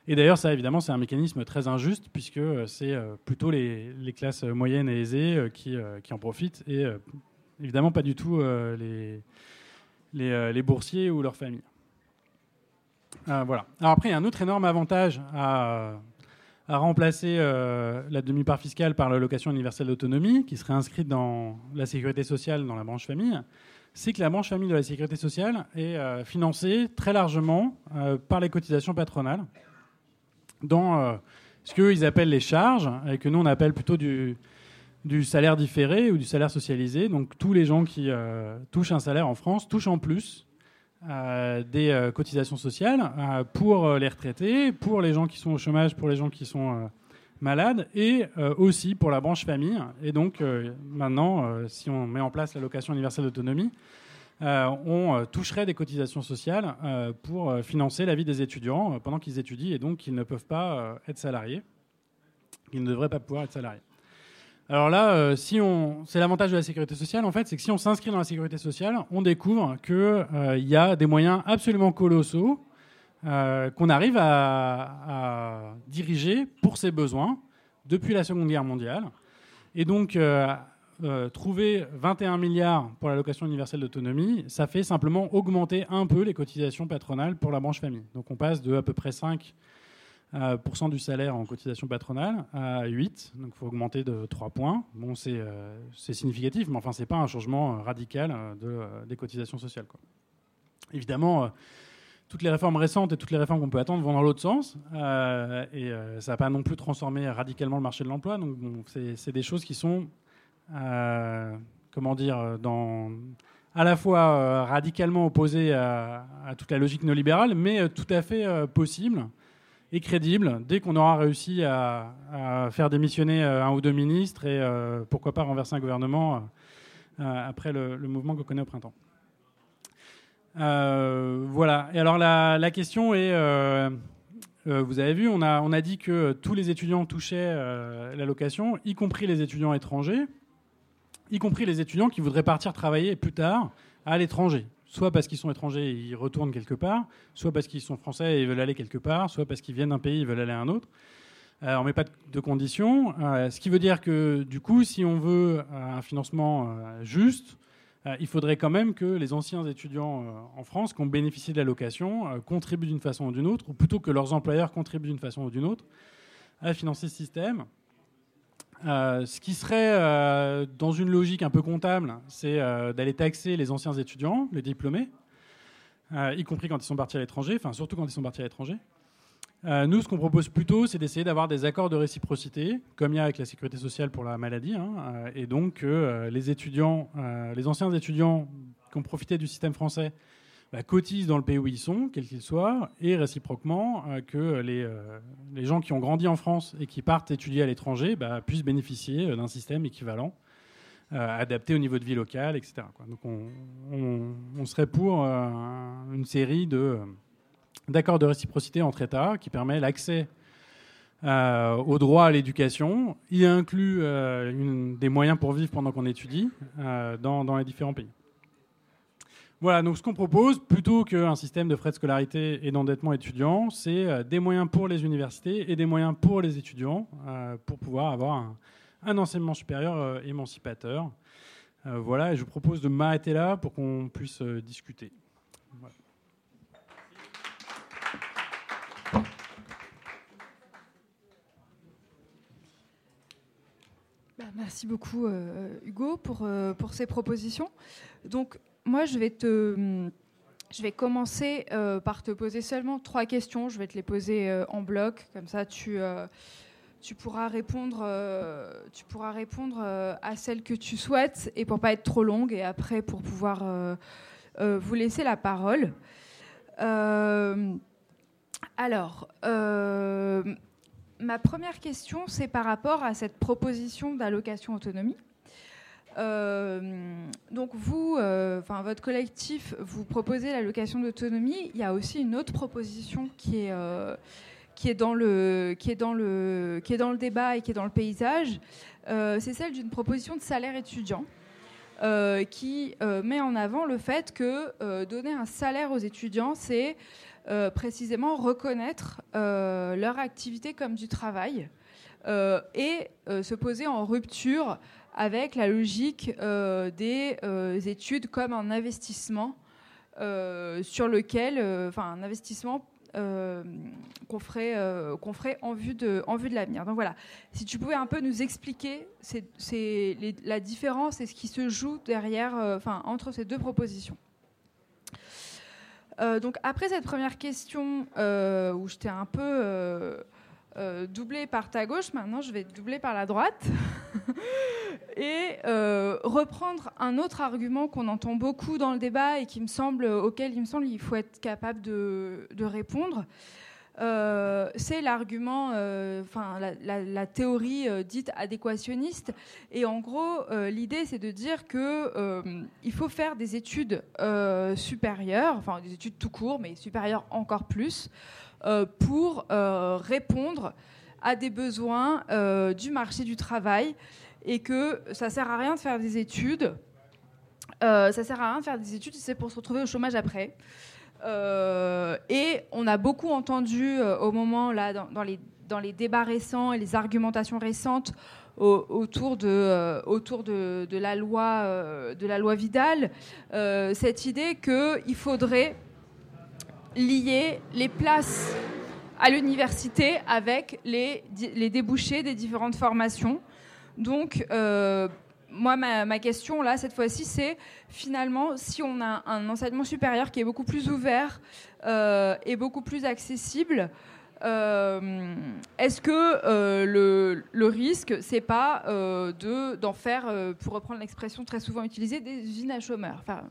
Speaker 3: Et d'ailleurs, ça, évidemment, c'est un mécanisme très injuste, puisque c'est plutôt les, classes moyennes et aisées qui, en profitent, et évidemment pas du tout les boursiers ou leurs familles. Euh, voilà. Alors après, il y a un autre énorme avantage à, remplacer euh, la demi-part fiscale par l'allocation universelle d'autonomie, qui serait inscrite dans la sécurité sociale, dans la branche famille, c'est que la branche famille de la sécurité sociale est euh, financée très largement par les cotisations patronales, dans ce qu'ils appellent les charges, et que nous on appelle plutôt du salaire différé ou du salaire socialisé. Donc tous les gens qui touchent un salaire en France touchent en plus euh, des euh, cotisations sociales euh, pour les retraités, pour les gens qui sont au chômage, pour les gens qui sont malades et aussi pour la branche famille. Et donc maintenant, si on met en place l'allocation universelle d'autonomie, on toucherait des cotisations sociales pour financer la vie des étudiants pendant qu'ils étudient et donc qu'ils ne peuvent pas être salariés. Ils ne devraient pas pouvoir être salariés. Alors là, euh, si on, c'est l'avantage de la sécurité sociale, en fait, c'est que si on s'inscrit dans la sécurité sociale, on découvre qu'il euh, y a des moyens absolument colossaux euh, qu'on arrive à, diriger pour ses besoins depuis la Seconde Guerre mondiale. Et donc, trouver 21 milliards pour l'allocation universelle d'autonomie, ça fait simplement augmenter un peu les cotisations patronales pour la branche famille. Donc on passe de à peu près 5 pourcent du salaire en cotisation patronale à 8, donc il faut augmenter de 3 points. Bon, c'est euh, significatif, mais enfin, ce n'est pas un changement euh, radical euh, de, des cotisations sociales. Évidemment, toutes les réformes récentes et toutes les réformes qu'on peut attendre vont dans l'autre sens, et ça n'a pas non plus transformé radicalement le marché de l'emploi, donc c'est des choses qui sont, comment dire, dans à la fois radicalement opposées à, à, toute la logique néolibérale, mais tout à fait possibles et crédible dès qu'on aura réussi à, faire démissionner euh, un ou deux ministres et euh, pourquoi pas renverser un gouvernement euh, après le, mouvement qu'on connaît au printemps. voilà. Et alors la, question est, vous avez vu, on a, on a dit que tous les étudiants touchaient l'allocation, y compris les étudiants étrangers. y compris les étudiants qui voudraient partir travailler plus tard à l'étranger. Soit parce qu'ils sont étrangers et ils retournent quelque part, soit parce qu'ils sont français et ils veulent aller quelque part, soit parce qu'ils viennent d'un pays et ils veulent aller à un autre. Euh, on ne met pas de conditions. Euh, ce qui veut dire que, du coup, si on veut euh, un financement juste, il faudrait quand même que les anciens étudiants en France qui ont bénéficié de l'allocation contribuent d'une façon ou d'une autre, ou plutôt que leurs employeurs contribuent d'une façon ou d'une autre à financer ce système. Ce qui serait dans une logique un peu comptable, c'est d'aller taxer les anciens étudiants, les diplômés, y compris quand ils sont partis à l'étranger, enfin surtout quand ils sont partis à l'étranger. Euh, nous, ce qu'on propose plutôt, c'est d'essayer d'avoir des accords de réciprocité, comme il y a avec la sécurité sociale pour la maladie, hein, euh, et donc euh, les étudiants, les anciens étudiants qui ont profité du système français bah, cotisent dans le pays où ils sont, quel qu'il soit, et réciproquement que les, les, gens qui ont grandi en France et qui partent étudier à l'étranger bah, puissent bénéficier d'un système équivalent. adapté au niveau de vie locale, etc. Donc on, serait pour une série de d'accord de réciprocité entre États qui permet l'accès euh, au droit à l'éducation. Il inclut euh, des moyens pour vivre pendant qu'on étudie euh, dans, les différents pays. Voilà, donc ce qu'on propose, plutôt qu'un système de frais de scolarité et d'endettement étudiant, c'est des moyens pour les universités et des moyens pour les étudiants pour pouvoir avoir un, enseignement supérieur émancipateur. voilà, et je vous propose de m'arrêter là pour qu'on puisse discuter.
Speaker 4: Merci beaucoup euh, Hugo pour, euh, pour ces propositions. Donc moi je vais te... Je vais commencer euh, par te poser seulement trois questions. Je vais te les poser en bloc, comme ça tu, tu pourras répondre, tu pourras répondre à celles que tu souhaites et pour pas être trop longue et après pour pouvoir vous laisser la parole. alors, ma première question, c'est par rapport à cette proposition d'allocation autonomie. Euh, donc vous, euh, enfin votre collectif, vous proposez l'allocation d'autonomie. Il y a aussi une autre proposition qui est euh, qui est dans le qui est dans le qui est dans le débat et qui est dans le paysage. c'est celle d'une proposition de salaire étudiant. qui met en avant le fait que donner un salaire aux étudiants, c'est précisément reconnaître leur activité comme du travail et se poser en rupture avec la logique des études comme un investissement sur lequel, enfin un investissement qu'on ferait, ferait en vue de, en vue de l'avenir. Donc voilà, si tu pouvais un peu nous expliquer la différence et ce qui se joue derrière, entre ces deux propositions. Euh, donc après cette première question euh, où j'étais un peu euh, doublée par ta gauche, maintenant je vais doublée par la droite <laughs> et reprendre un autre argument qu'on entend beaucoup dans le débat et qui me semble auquel il me semble il faut être capable de répondre. Euh, c'est l'argument, euh, enfin la, théorie euh, dite adéquationniste. Et en gros, l'idée, c'est de dire que il faut faire des études supérieures, enfin des études tout court, mais supérieures encore plus, pour répondre à des besoins du marché du travail, et que ça sert à rien de faire des études. ça sert à rien de faire des études, c'est pour se retrouver au chômage après. Euh, et on a beaucoup entendu euh, au moment, là, dans, les, dans les débats récents et les argumentations récentes autour, de, euh, autour de, la loi, de la loi Vidal, cette idée qu'il faudrait lier les places à l'université avec les, les, débouchés des différentes formations. Donc, moi, ma, question, là, cette fois-ci, c'est finalement, si on a un enseignement supérieur qui est beaucoup plus ouvert euh, et beaucoup plus accessible, euh, est-ce que euh, le, le, risque, c'est pas de d'en faire, pour reprendre l'expression très souvent utilisée, des usines à chômeurs? Enfin,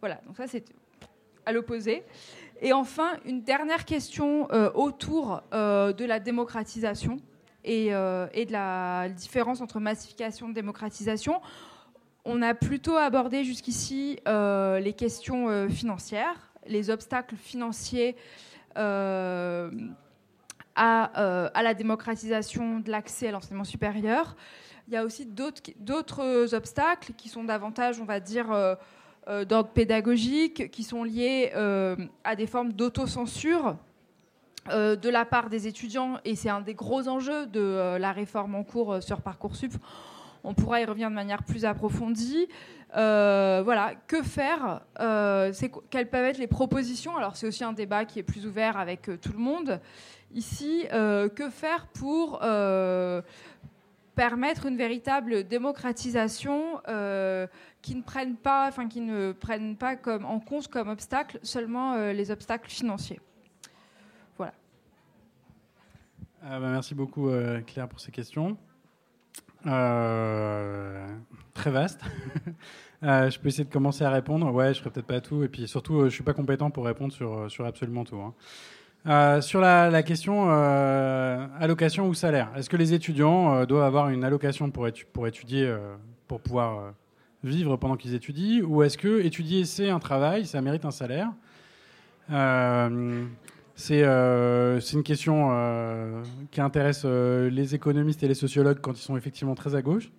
Speaker 4: voilà. Donc ça, c'est à l'opposé. Et enfin, une dernière question autour de la démocratisation. Euh, et, de la différence entre massification et démocratisation. On a plutôt abordé jusqu'ici euh, les questions euh, financières, les obstacles financiers à, la démocratisation de l'accès à l'enseignement supérieur. Il y a aussi d'autres obstacles qui sont davantage, on va dire, d'ordre pédagogique, qui sont liés à des formes d'autocensure de la part des étudiants, et c'est un des gros enjeux de la réforme en cours sur Parcoursup. On pourra y revenir de manière plus approfondie. Euh, voilà, que faire euh, Quelles peuvent être les propositions? Alors c'est aussi un débat qui est plus ouvert avec euh, tout le monde. Ici, que faire pour permettre une véritable démocratisation qui ne prenne pas, enfin qui ne prenne pas comme en compte comme obstacle seulement les obstacles financiers. Voilà.
Speaker 3: Ah bah, merci beaucoup Claire pour ces questions. Euh, très vaste. <laughs> Euh, je peux essayer de commencer à répondre. Ouais, je ferai peut-être pas tout. Et puis surtout, euh, je suis pas compétent pour répondre sur, sur absolument tout. Hein. Sur la, question allocation ou salaire, est-ce que les étudiants doivent avoir une allocation pour, pour étudier, pour pouvoir vivre pendant qu'ils étudient, ou est-ce que étudier c'est un travail, ça mérite un salaire? Euh, c'est une question euh, qui intéresse euh, les économistes et les sociologues quand ils sont effectivement très à gauche.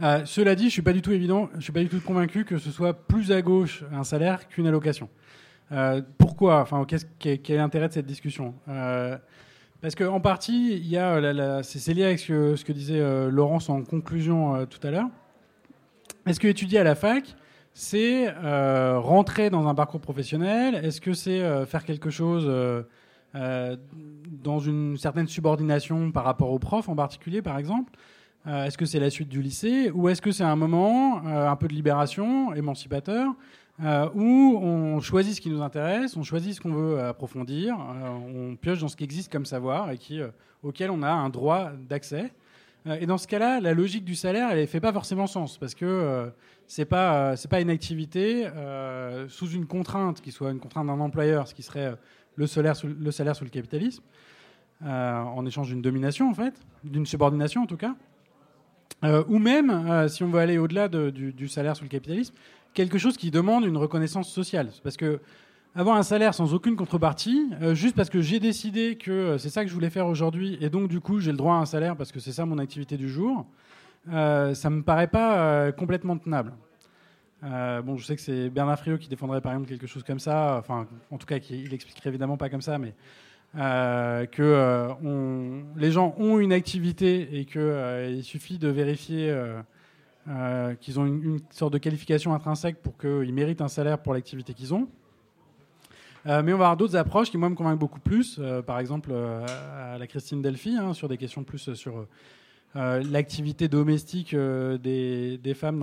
Speaker 3: cela dit, je suis pas du tout évident, je suis pas du tout convaincu que ce soit plus à gauche un salaire qu'une allocation. Pourquoi Enfin, quel est l'intérêt de cette discussion Parce qu'en partie, il y a, c'est lié avec ce que disait Laurence en conclusion tout à l'heure. Est-ce que étudier à la fac, c'est euh, rentrer dans un parcours professionnel? Est-ce que c'est euh, faire quelque chose euh, dans une certaine subordination par rapport aux profs en particulier, par exemple? Est-ce que c'est la suite du lycée? Ou est-ce que c'est un moment un peu de libération émancipateur où on choisit ce qui nous intéresse, on choisit ce qu'on veut approfondir, on pioche dans ce qui existe comme savoir et qui, auquel on a un droit d'accès. Et dans ce cas-là, la logique du salaire, elle ne fait pas forcément sens parce que c'est pas euh, pas une activité euh, sous une contrainte qui soit une contrainte d'un employeur, ce qui serait euh, le salaire sous le, capitalisme, en échange d'une domination en fait, d'une subordination en tout cas, ou même si on veut aller au-delà du, salaire sous le capitalisme, quelque chose qui demande une reconnaissance sociale, parce que avoir un salaire sans aucune contrepartie, juste parce que j'ai décidé que c'est ça que je voulais faire aujourd'hui, et donc du coup j'ai le droit à un salaire parce que c'est ça mon activité du jour, euh, ça me paraît pas euh, complètement tenable. Euh, bon, je sais que c'est Bernard Friot qui défendrait par exemple quelque chose comme ça, enfin, en tout cas, il expliquerait évidemment pas comme ça, mais que les gens ont une activité et qu'il suffit de vérifier qu'ils ont une, sorte de qualification intrinsèque pour qu'ils méritent un salaire pour l'activité qu'ils ont. mais on va avoir d'autres approches qui, moi, me convainquent beaucoup plus. par exemple, à la Christine Delphi, hein, sur des questions plus sur euh, l'activité domestique euh, des, femmes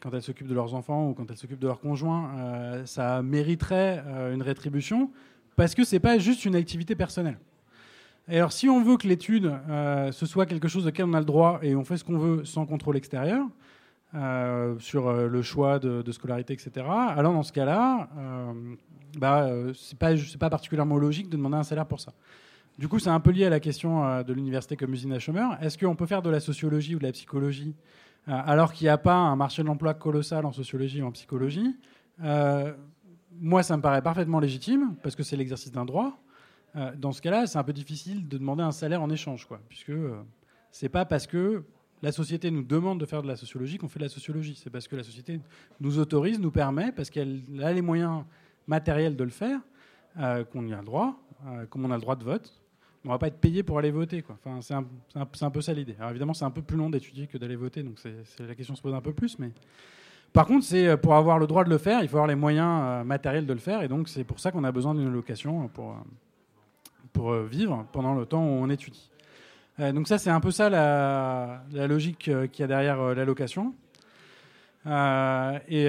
Speaker 3: quand elles s'occupent de leurs enfants ou quand elles s'occupent de leurs conjoints, euh, ça mériterait une rétribution parce que c'est pas juste une activité personnelle. Et alors, si on veut que l'étude ce soit quelque chose auquel on a le droit et on fait ce qu'on veut sans contrôle extérieur sur le choix de, scolarité, etc. Alors dans ce cas-là, bah, c'est pas, pas particulièrement logique de demander un salaire pour ça. Du coup, c'est un peu lié à la question euh, de l'université comme usine à chômeurs. Est-ce qu'on peut faire de la sociologie ou de la psychologie euh, alors qu'il n'y a pas un marché de l'emploi colossal en sociologie ou en psychologie? Euh, Moi, ça me paraît parfaitement légitime parce que c'est l'exercice d'un droit. Dans ce cas-là, c'est un peu difficile de demander un salaire en échange, puisque c'est pas parce que la société nous demande de faire de la sociologie qu'on fait de la sociologie. C'est parce que la société nous autorise, nous permet, parce qu'elle a les moyens matériels de le faire, qu'on y a le droit, comme on a le droit de vote, on va pas être payé pour aller voter. Enfin, c'est un, peu ça l'idée. Évidemment, c'est un peu plus long d'étudier que d'aller voter, donc la question se pose un peu plus. Mais par contre, c'est euh, pour avoir le droit de le faire, il faut avoir les moyens euh, matériels de le faire, et donc c'est pour ça qu'on a besoin d'une location pour, euh, pour vivre pendant le temps où on étudie. donc ça, c'est un peu ça la, logique qu'il y a derrière l'allocation. et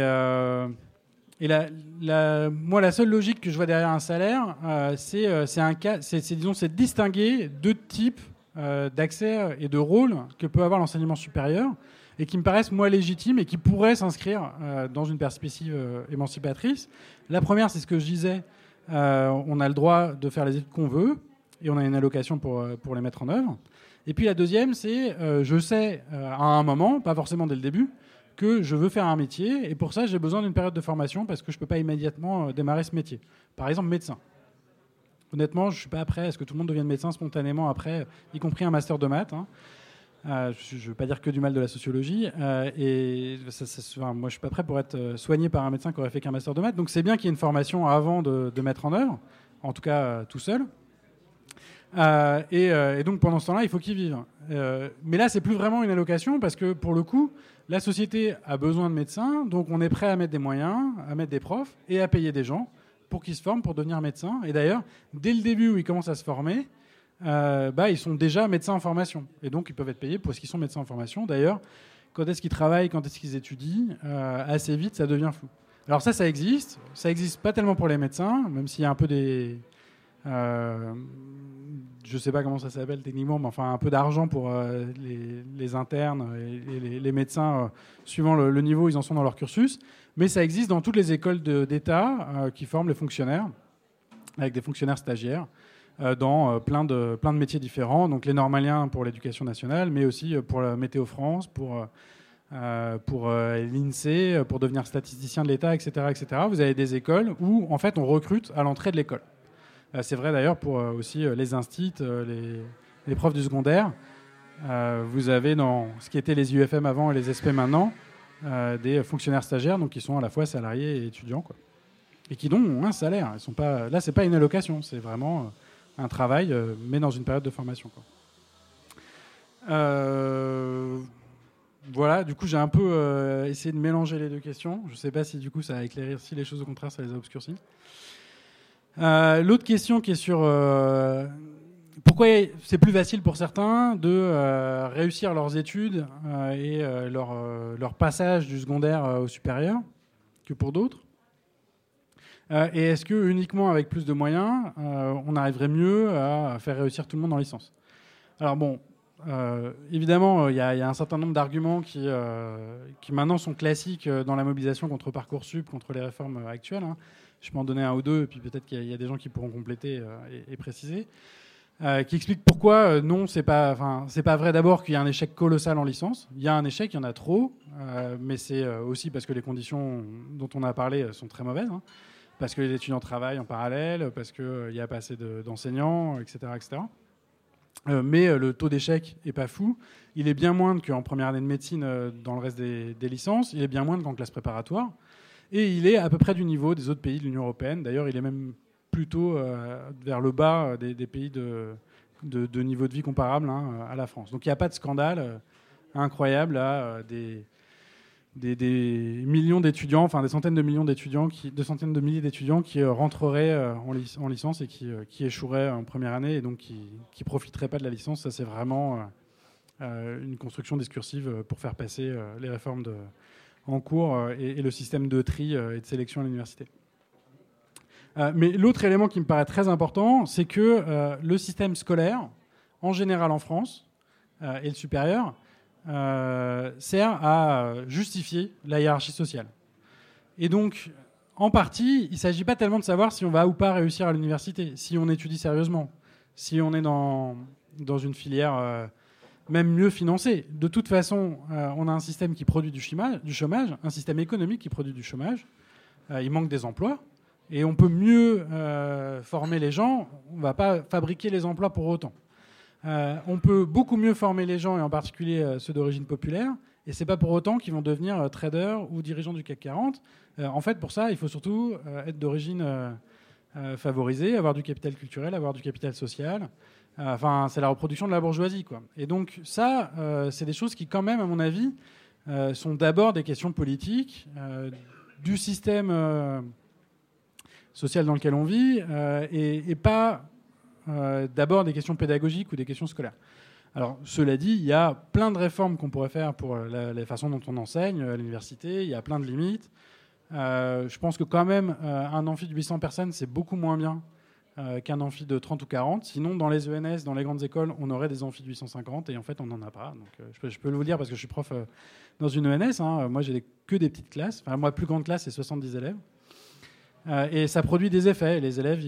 Speaker 3: moi, la seule logique que je vois derrière un salaire, euh, euh, c'est disons, c'est distinguer deux types euh, d'accès et de rôles que peut avoir l'enseignement supérieur et qui me paraissent moins légitimes et qui pourraient s'inscrire dans une perspective émancipatrice. La première, c'est ce que je disais, on a le droit de faire les études qu'on veut et on a une allocation pour, pour les mettre en œuvre. Et puis la deuxième, c'est je sais à un moment, pas forcément dès le début, que je veux faire un métier et pour ça j'ai besoin d'une période de formation parce que je ne peux pas immédiatement euh, démarrer ce métier. Par exemple, médecin. Honnêtement, je ne suis pas prêt à ce que tout le monde devienne médecin spontanément après, y compris un master de maths. Hein. Euh, je ne veux pas dire que du mal de la sociologie. Euh, et moi, je ne suis pas prêt pour être euh, soigné par un médecin qui aurait fait qu'un master de maths. Donc c'est bien qu'il y ait une formation avant de, mettre en œuvre, en tout cas tout seul. Et, et, donc pendant ce temps-là, il faut qu'il vive. mais là, c'est plus vraiment une allocation parce que pour le coup, la société a besoin de médecins, donc on est prêt à mettre des moyens, à mettre des profs et à payer des gens pour qu'ils se forment pour devenir médecins. Et d'ailleurs, dès le début où ils commencent à se former, euh, bah, ils sont déjà médecins en formation. Et donc, ils peuvent être payés parce qu'ils sont médecins en formation. D'ailleurs, quand est-ce qu'ils travaillent, quand est-ce qu'ils étudient, euh, assez vite, ça devient flou. Alors ça, ça existe. Ça existe pas tellement pour les médecins, même s'il y a un peu des... Euh, je sais pas comment ça s'appelle techniquement, mais enfin un peu d'argent pour les, internes et, les, médecins, suivant le, le, niveau ils en sont dans leur cursus. Mais ça existe dans toutes les écoles d'État qui forment les fonctionnaires, avec des fonctionnaires stagiaires. Euh, dans euh, plein de, plein de métiers différents. Donc les normaliens pour l'éducation nationale, mais aussi euh, pour la Météo France, pour, pour l'INSEE, pour devenir statisticien de l'État, etc., etc. Vous avez des écoles où en fait on recrute à l'entrée de l'école. C'est vrai d'ailleurs pour aussi les instits, les, profs du secondaire. vous avez dans ce qui était les UFM avant et les SP maintenant, des fonctionnaires stagiaires, donc qui sont à la fois salariés et étudiants, quoi. et qui ont un salaire. Ils sont pas, là, c'est pas une allocation, c'est vraiment un travail, euh, mais dans une période de formation. Euh, voilà, du coup, j'ai un peu euh, essayé de mélanger les deux questions. Je ne sais pas si du coup ça a éclairé si les choses, au contraire, ça les a obscurcies. L'autre question qui est sur pourquoi c'est plus facile pour certains de réussir leurs études et leur, leur, passage du secondaire au supérieur que pour d'autres? Euh, et est-ce que uniquement avec plus de moyens, euh, on arriverait mieux à faire réussir tout le monde en licence Alors bon, euh, évidemment, il y, a un certain nombre d'arguments qui, qui maintenant sont classiques dans la mobilisation contre Parcoursup, contre les réformes actuelles. Hein. Je peux en donner un ou deux, et puis peut-être qu'il y, a des gens qui pourront compléter et, préciser. qui expliquent pourquoi non, c'est pas, pas vrai d'abord qu'il y a un échec colossal en licence. Il y a un échec, il y en a trop, mais c'est aussi parce que les conditions dont on a parlé sont très mauvaises. Hein parce que les étudiants travaillent en parallèle, parce qu'il euh, n'y a pas assez d'enseignants, etc. etc. Euh, mais euh, le taux d'échec n'est pas fou. Il est bien moindre qu'en première année de médecine dans le reste des, licences. Il est bien moindre qu'en classe préparatoire. Et il est à peu près du niveau des autres pays de l'Union européenne. D'ailleurs, il est même plutôt vers le bas des, pays de, de, niveau de vie comparable hein, à la France. Donc il n'y a pas de scandale incroyable à des des, millions d'étudiants, enfin des centaines de millions d'étudiants, qui, de centaines de milliers d'étudiants qui euh, rentreraient euh, en, licence et qui, euh, qui, échoueraient en première année et donc qui ne profiteraient pas de la licence. Ça, c'est vraiment une construction discursive pour faire passer les réformes en cours et, le système de tri et de sélection à l'université. mais l'autre élément qui me paraît très important, c'est que le système scolaire, en général en France, et le supérieur, euh, sert à justifier la hiérarchie sociale. Et donc, en partie, il ne s'agit pas tellement de savoir si on va ou pas réussir à l'université, si on étudie sérieusement, si on est dans, dans une filière euh, même mieux financée. De toute façon, euh, on a un système qui produit du chômage, du chômage, un système économique qui produit du chômage. il manque des emplois. Et on peut mieux former les gens, on ne va pas fabriquer les emplois pour autant. Euh, on peut beaucoup mieux former les gens, et en particulier euh, ceux d'origine populaire, et c'est pas pour autant qu'ils vont devenir euh, traders ou dirigeants du CAC 40. en fait, pour ça, il faut surtout être d'origine favorisée, avoir du capital culturel, avoir du capital social. Enfin, c'est la reproduction de la bourgeoisie, quoi. Et donc ça, c'est des choses qui, quand même, à mon avis, sont d'abord des questions politiques du système social dans lequel on vit, et, et pas euh, d'abord des questions pédagogiques ou des questions scolaires. Alors, cela dit, il y a plein de réformes qu'on pourrait faire pour la, façon dont on enseigne à l'université. Il y a plein de limites. Euh, je pense que quand même, euh, un amphi de 800 personnes, c'est beaucoup moins bien qu'un amphi de 30 ou 40. Sinon, dans les ENS, dans les grandes écoles, on aurait des amphis de 850 et en fait, on n'en a pas. Donc, je, peux, le vous dire parce que je suis prof dans une ENS. Hein. Moi, j'ai que des petites classes. Enfin, moi, plus grande classe, c'est 70 élèves. Euh, et ça produit des effets. Les élèves,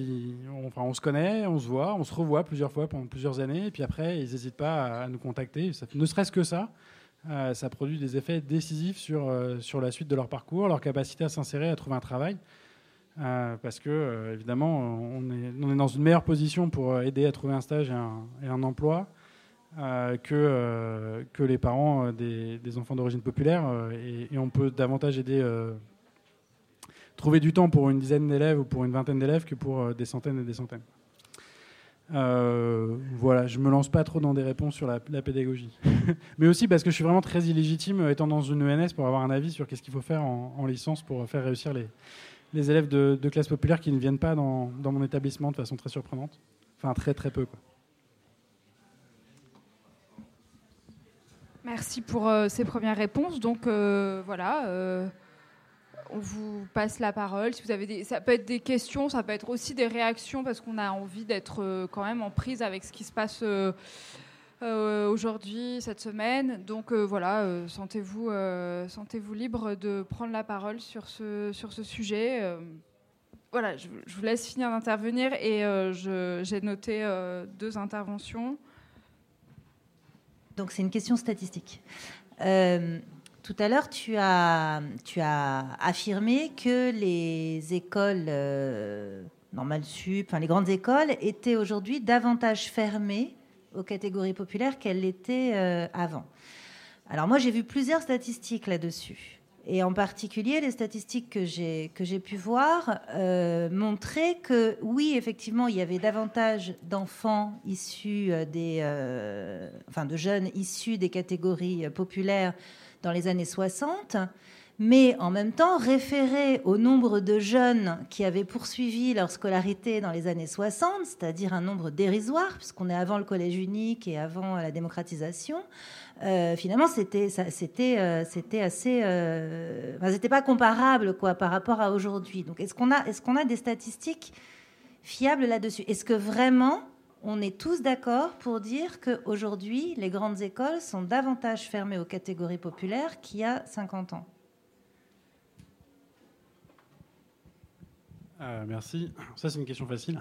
Speaker 3: on, se connaît, on se voit, on se revoit plusieurs fois pendant plusieurs années, et puis après, ils n'hésitent pas à, nous contacter. ne serait-ce que ça, euh, ça produit des effets décisifs sur, euh, sur la suite de leur parcours, leur capacité à s'insérer, à trouver un travail. parce que, évidemment, on est, on est, dans une meilleure position pour aider à trouver un stage et un, emploi que, que les parents des, enfants d'origine populaire. Et, on peut davantage aider, trouver du temps pour une dizaine d'élèves ou pour une vingtaine d'élèves que pour des centaines et des centaines. Euh, voilà, je me lance pas trop dans des réponses sur la, pédagogie. <laughs> Mais aussi parce que je suis vraiment très illégitime étant dans une ENS pour avoir un avis sur qu'est-ce qu'il faut faire en, licence pour faire réussir les, les élèves de, de, classe populaire qui ne viennent pas dans, dans, mon établissement de façon très surprenante. Enfin, très très peu.
Speaker 4: Merci pour euh, ces premières réponses. Donc euh, voilà on vous passe la parole. Si vous avez ça peut être des questions, ça peut être aussi des réactions parce qu'on a envie d'être euh, quand même en prise avec ce qui se passe euh, euh, aujourd'hui, cette semaine. Donc voilà, sentez-vous, sentez-vous libre de prendre la parole sur ce, sur ce sujet. voilà, je, vous laisse finir d'intervenir et j'ai noté deux interventions.
Speaker 2: Donc c'est une question statistique. Tout à l'heure, tu as, affirmé que les écoles euh, normales les grandes écoles, étaient aujourd'hui davantage fermées aux catégories populaires qu'elles l'étaient euh, avant. Alors moi, j'ai vu plusieurs statistiques là-dessus. Et en particulier, les statistiques que j'ai, que j'ai pu voir euh, montraient que oui, effectivement, il y avait davantage d'enfants issus des, enfin de jeunes issus des catégories populaires dans les années 60, mais en même temps référé au nombre de jeunes qui avaient poursuivi leur scolarité dans les années 60, c'est-à-dire un nombre dérisoire, puisqu'on est avant le collège unique et avant la démocratisation. Euh, finalement, c'était, euh, assez, euh, c'était pas comparable quoi par rapport à aujourd'hui. Donc, est-ce qu'on a, est-ce qu'on a des statistiques fiables là-dessus? Est-ce que vraiment on est tous d'accord pour dire qu'aujourd'hui, les grandes écoles sont davantage fermées aux catégories populaires qu'il y a 50 ans.
Speaker 3: Euh, merci. Ça, c'est une question facile.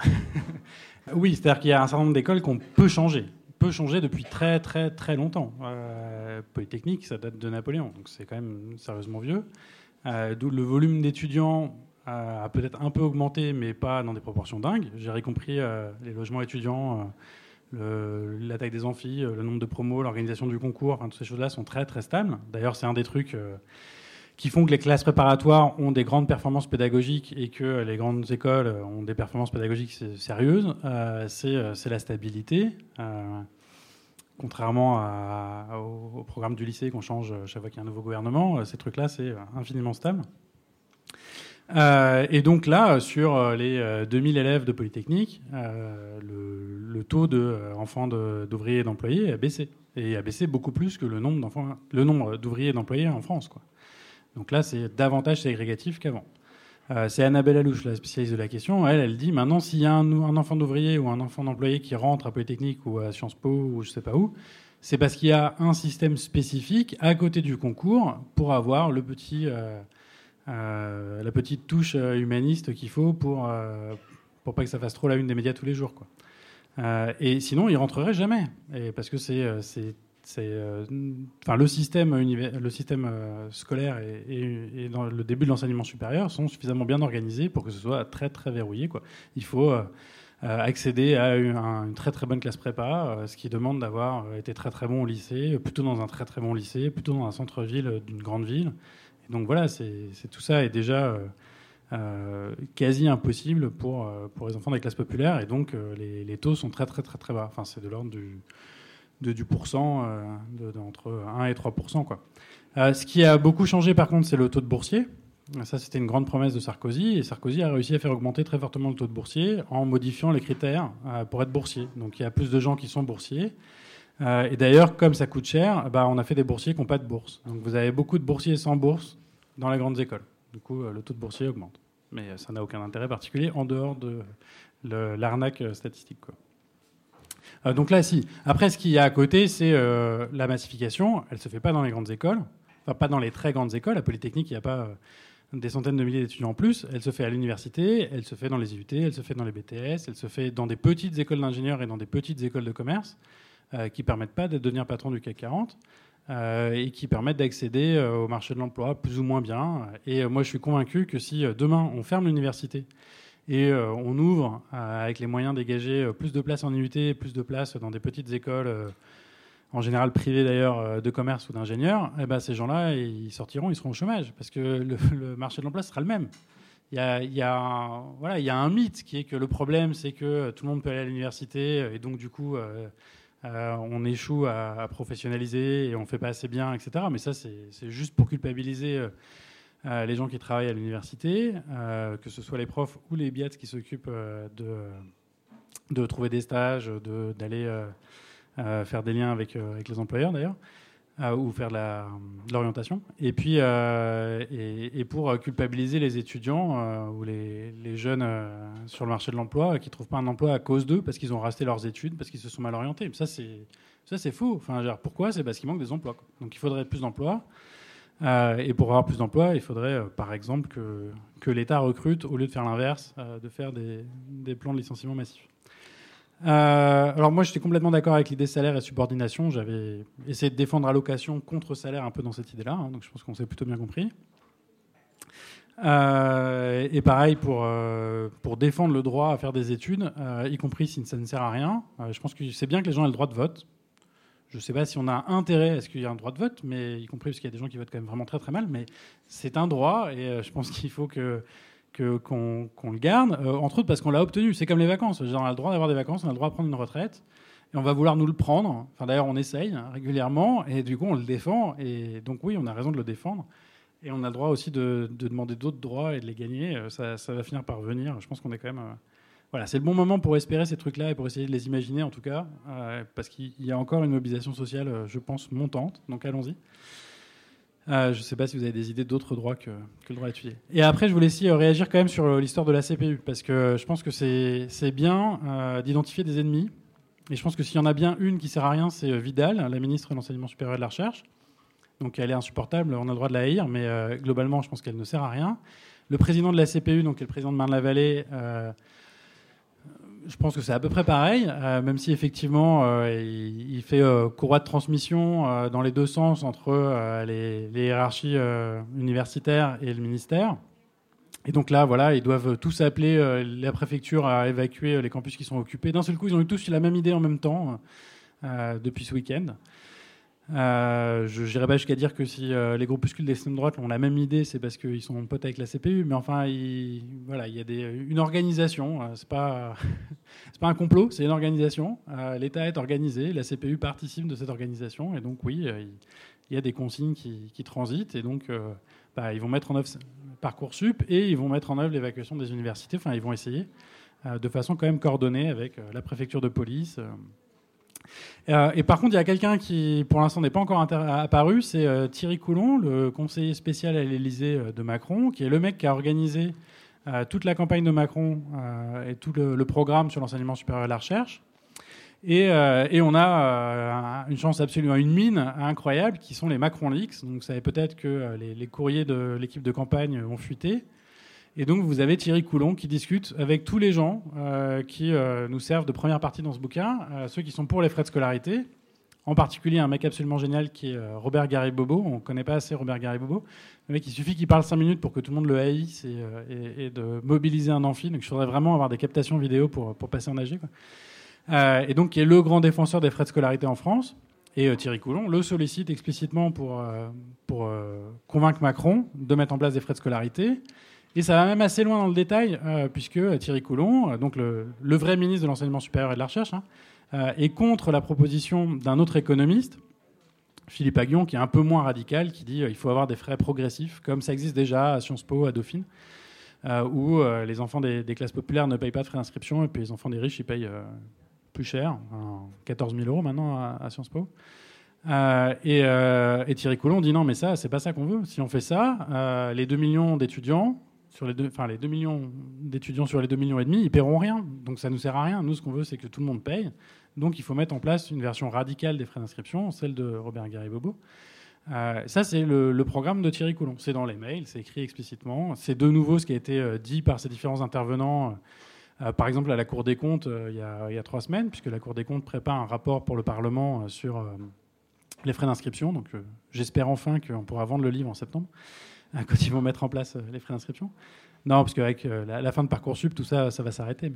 Speaker 3: <laughs> oui, c'est-à-dire qu'il y a un certain nombre d'écoles qu'on peut changer. Peut changer depuis très, très, très longtemps. Euh, Polytechnique, ça date de Napoléon, donc c'est quand même sérieusement vieux. Euh, d'où le volume d'étudiants a peut-être un peu augmenté, mais pas dans des proportions dingues. J'ai compris euh, les logements étudiants, euh, la taille des amphis, euh, le nombre de promos, l'organisation du concours, toutes ces choses-là sont très très stables. D'ailleurs, c'est un des trucs qui font que les classes préparatoires ont des grandes performances pédagogiques et que les grandes écoles ont des performances pédagogiques sérieuses. c'est la stabilité. Contrairement au, programme du lycée qu'on change chaque fois qu'il y a un nouveau gouvernement, ces trucs-là, c'est infiniment stable. Euh, et donc là, sur euh, les 2000 euh, élèves de Polytechnique, le, taux d'enfants d'ouvriers et d'employés a baissé. Et a baissé beaucoup plus que le nombre, d'ouvriers et d'employés en France. Donc là, c'est davantage ségrégatif qu'avant. c'est Annabelle Alouche, la spécialiste de la question. Elle, elle dit maintenant, s'il y a un, enfant d'ouvrier ou un enfant d'employé qui rentre à Polytechnique ou à Sciences Po ou je sais pas où, c'est parce qu'il y a un système spécifique à côté du concours pour avoir le petit la petite touche euh, humaniste qu'il faut pour, euh, pour pas que ça fasse trop la une des médias tous les jours. Quoi. et sinon, il rentrerait jamais. Et parce que c'est enfin le système le système scolaire et, dans le début de l'enseignement supérieur sont suffisamment bien organisés pour que ce soit très très verrouillé quoi. Il faut accéder à une, très très bonne classe prépa, ce qui demande d'avoir été très très bon au lycée, plutôt dans un très très bon lycée, plutôt dans un centre-ville d'une grande ville, donc voilà, c'est tout ça est déjà euh, euh, quasi impossible pour, euh, pour les enfants des classes populaires et donc les, taux sont très très très très bas. Enfin, c'est de l'ordre du, du pourcent, de, entre 1 et 3% quoi. ce qui a beaucoup changé par contre, c'est le taux de boursiers. Ça, c'était une grande promesse de Sarkozy et Sarkozy a réussi à faire augmenter très fortement le taux de boursiers en modifiant les critères pour être boursier. Donc il y a plus de gens qui sont boursiers. Et d'ailleurs, comme ça coûte cher, bah, on a fait des boursiers qui n'ont pas de bourse. Donc vous avez beaucoup de boursiers sans bourse dans les grandes écoles. Du coup, euh, le taux de boursiers augmente. Mais euh, ça n'a aucun intérêt particulier en dehors de l'arnaque euh, statistique. donc là, si. Après, ce qu'il y a à côté, c'est la massification. Elle ne se fait pas dans les grandes écoles, enfin pas dans les très grandes écoles. À Polytechnique, il n'y a pas des centaines de milliers d'étudiants en plus. Elle se fait à l'université, elle se fait dans les IUT, elle se fait dans les BTS, elle se fait dans des petites écoles d'ingénieurs et dans des petites écoles de commerce qui ne permettent pas de devenir patron du CAC 40. Euh, et qui permettent d'accéder euh, au marché de l'emploi plus ou moins bien. Et euh, moi, je suis convaincu que si demain on ferme l'université et on ouvre avec les moyens dégagés plus de places en IUT, plus de places dans des petites écoles en général privés d'ailleurs de commerce ou d'ingénieurs, eh ben, ces gens-là, ils sortiront, ils seront au chômage, parce que le, marché de l'emploi sera le même. Il y, a, a, voilà, il y a un mythe qui est que le problème, c'est que tout le monde peut aller à l'université, et donc du coup, on échoue à, professionnaliser et on ne fait pas assez bien, etc. Mais ça, c'est juste pour culpabiliser les gens qui travaillent à l'université, euh, que ce soit les profs ou les biats qui s'occupent euh, de, trouver des stages, d'aller euh, faire des liens avec les employeurs d'ailleurs, ou faire de l'orientation. Et puis, et, pour culpabiliser les étudiants ou les, jeunes sur le marché de l'emploi qui ne trouvent pas un emploi à cause d'eux, parce qu'ils ont resté leurs études, parce qu'ils se sont mal orientés. Ça, c'est faux. Enfin, pourquoi? C'est parce qu'il manque des emplois. Donc il faudrait plus d'emplois. Euh, et pour avoir plus d'emplois, il faudrait, euh, par exemple, que, que l'État recrute au lieu de faire l'inverse, euh, de faire des, des, plans de licenciement massifs. alors moi, j'étais complètement d'accord avec l'idée salaire et subordination. J'avais essayé de défendre allocation contre salaire un peu dans cette idée-là, hein, donc je pense qu'on s'est plutôt bien compris. et pareil pour, pour défendre le droit à faire des études, y compris si ça ne sert à rien. je pense que c'est bien que les gens aient le droit de vote. Je ne sais pas si on a intérêt à ce qu'il y ait un droit de vote, mais y compris parce qu'il y a des gens qui votent quand même vraiment très très mal, mais c'est un droit et euh, je pense qu'il faut que qu'on le garde, euh, entre autres parce qu'on l'a obtenu. C'est comme les vacances. on a le droit d'avoir des vacances, on a le droit de prendre une retraite, et on va vouloir nous le prendre. Enfin, d'ailleurs, on essaye hein, régulièrement, et du coup, on le défend. Et donc, oui, on a raison de le défendre. Et on a le droit aussi de, demander d'autres droits et de les gagner. Euh, ça, va finir par venir. Je pense qu'on est quand même voilà, c'est le bon moment pour espérer ces trucs-là et pour essayer de les imaginer en tout cas, euh, parce qu'il y a encore une mobilisation sociale, euh, je pense, montante. Donc allons-y. Euh, je ne sais pas si vous avez des idées d'autres droits que, le droit à étudier. Et après, je voulais aussi réagir quand même sur l'histoire de la CPU, parce que je pense que c'est bien d'identifier des ennemis. Et je pense que s'il y en a bien une qui sert à rien, c'est Vidal, la ministre de l'Enseignement supérieur et de la Recherche. Donc elle est insupportable, on a le droit de la haïr, mais globalement, je pense qu'elle ne sert à rien. Le président de la CPU, donc le président de Marne-la-Vallée, je pense que c'est à peu près pareil, euh, même si effectivement euh, il, fait euh, courroie de transmission dans les deux sens entre les, hiérarchies universitaires et le ministère. Et donc là, voilà, ils doivent tous appeler la préfecture à évacuer les campus qui sont occupés. D'un seul coup, ils ont eu tous la même idée en même temps depuis ce week-end. Euh, je n'irai pas jusqu'à dire que si euh, les groupuscules d'extrême droite ont la même idée, c'est parce qu'ils sont potes avec la CPU. Mais enfin, il, voilà, il y a une organisation. Euh, <laughs> c'est pas, un complot, c'est une organisation. L'État est organisé, la CPU participe de cette organisation, et donc oui, il y a des consignes qui, transitent, et donc bah, ils vont mettre en œuvre parcoursup et ils vont mettre en œuvre l'évacuation des universités. Enfin, ils vont essayer de façon quand même coordonnée avec la préfecture de police. Euh, et par contre, il y a quelqu'un qui, pour l'instant, n'est pas encore apparu, c'est euh, Thierry Coulon, le conseiller spécial à l'Élysée euh, de Macron, qui est le mec qui a organisé toute la campagne de Macron et tout le, programme sur l'enseignement supérieur et la recherche. Et, on a une chance absolument, une mine incroyable qui sont les Macron Leaks. Donc, vous savez peut-être que les, les, courriers de l'équipe de campagne ont fuité. Et donc, vous avez Thierry Coulon qui discute avec tous les gens euh, qui euh, nous servent de première partie dans ce bouquin, euh, ceux qui sont pour les frais de scolarité, en particulier un mec absolument génial qui est Robert Garibobo. On ne connaît pas assez Robert Garibobo. Mec, il suffit qu'il parle 5 minutes pour que tout le monde le haïsse et, et, de mobiliser un amphi. Donc, je voudrais vraiment avoir des captations vidéo pour, pour passer en AG. et donc, qui est le grand défenseur des frais de scolarité en France. Et Thierry Coulon le sollicite explicitement pour, pour convaincre Macron de mettre en place des frais de scolarité. Et ça va même assez loin dans le détail, euh, puisque Thierry Coulon, euh, donc le, vrai ministre de l'enseignement supérieur et de la recherche, hein, euh, est contre la proposition d'un autre économiste, Philippe Aguillon, qui est un peu moins radical, qui dit qu'il faut avoir des frais progressifs, comme ça existe déjà à Sciences Po, à Dauphine, où les enfants des, classes populaires ne payent pas de frais d'inscription, et puis les enfants des riches, ils payent plus cher, 14 000 euros maintenant à, Sciences Po. et, Thierry Coulon dit non, mais ça, c'est pas ça qu'on veut. Si on fait ça, les 2 millions d'étudiants sur les deux, enfin les 2 millions d'étudiants sur les 2 millions et demi, ils paieront rien. Donc ça nous sert à rien. Nous, ce qu'on veut, c'est que tout le monde paye. Donc il faut mettre en place une version radicale des frais d'inscription, celle de Robert Garibobo. Euh, ça, c'est le, programme de Thierry Coulon. C'est dans les mails, c'est écrit explicitement. C'est de nouveau ce qui a été euh, dit par ces différents intervenants. Euh, par exemple, à la Cour des comptes, il y, a, il, y a, trois semaines, puisque la Cour des comptes prépare un rapport pour le Parlement sur les frais d'inscription. Donc j'espère enfin qu'on pourra vendre le livre en septembre. <laughs> quand ils vont mettre en place euh, les frais d'inscription. Non, parce qu'avec euh, la, fin de Parcoursup, tout ça, ça va s'arrêter.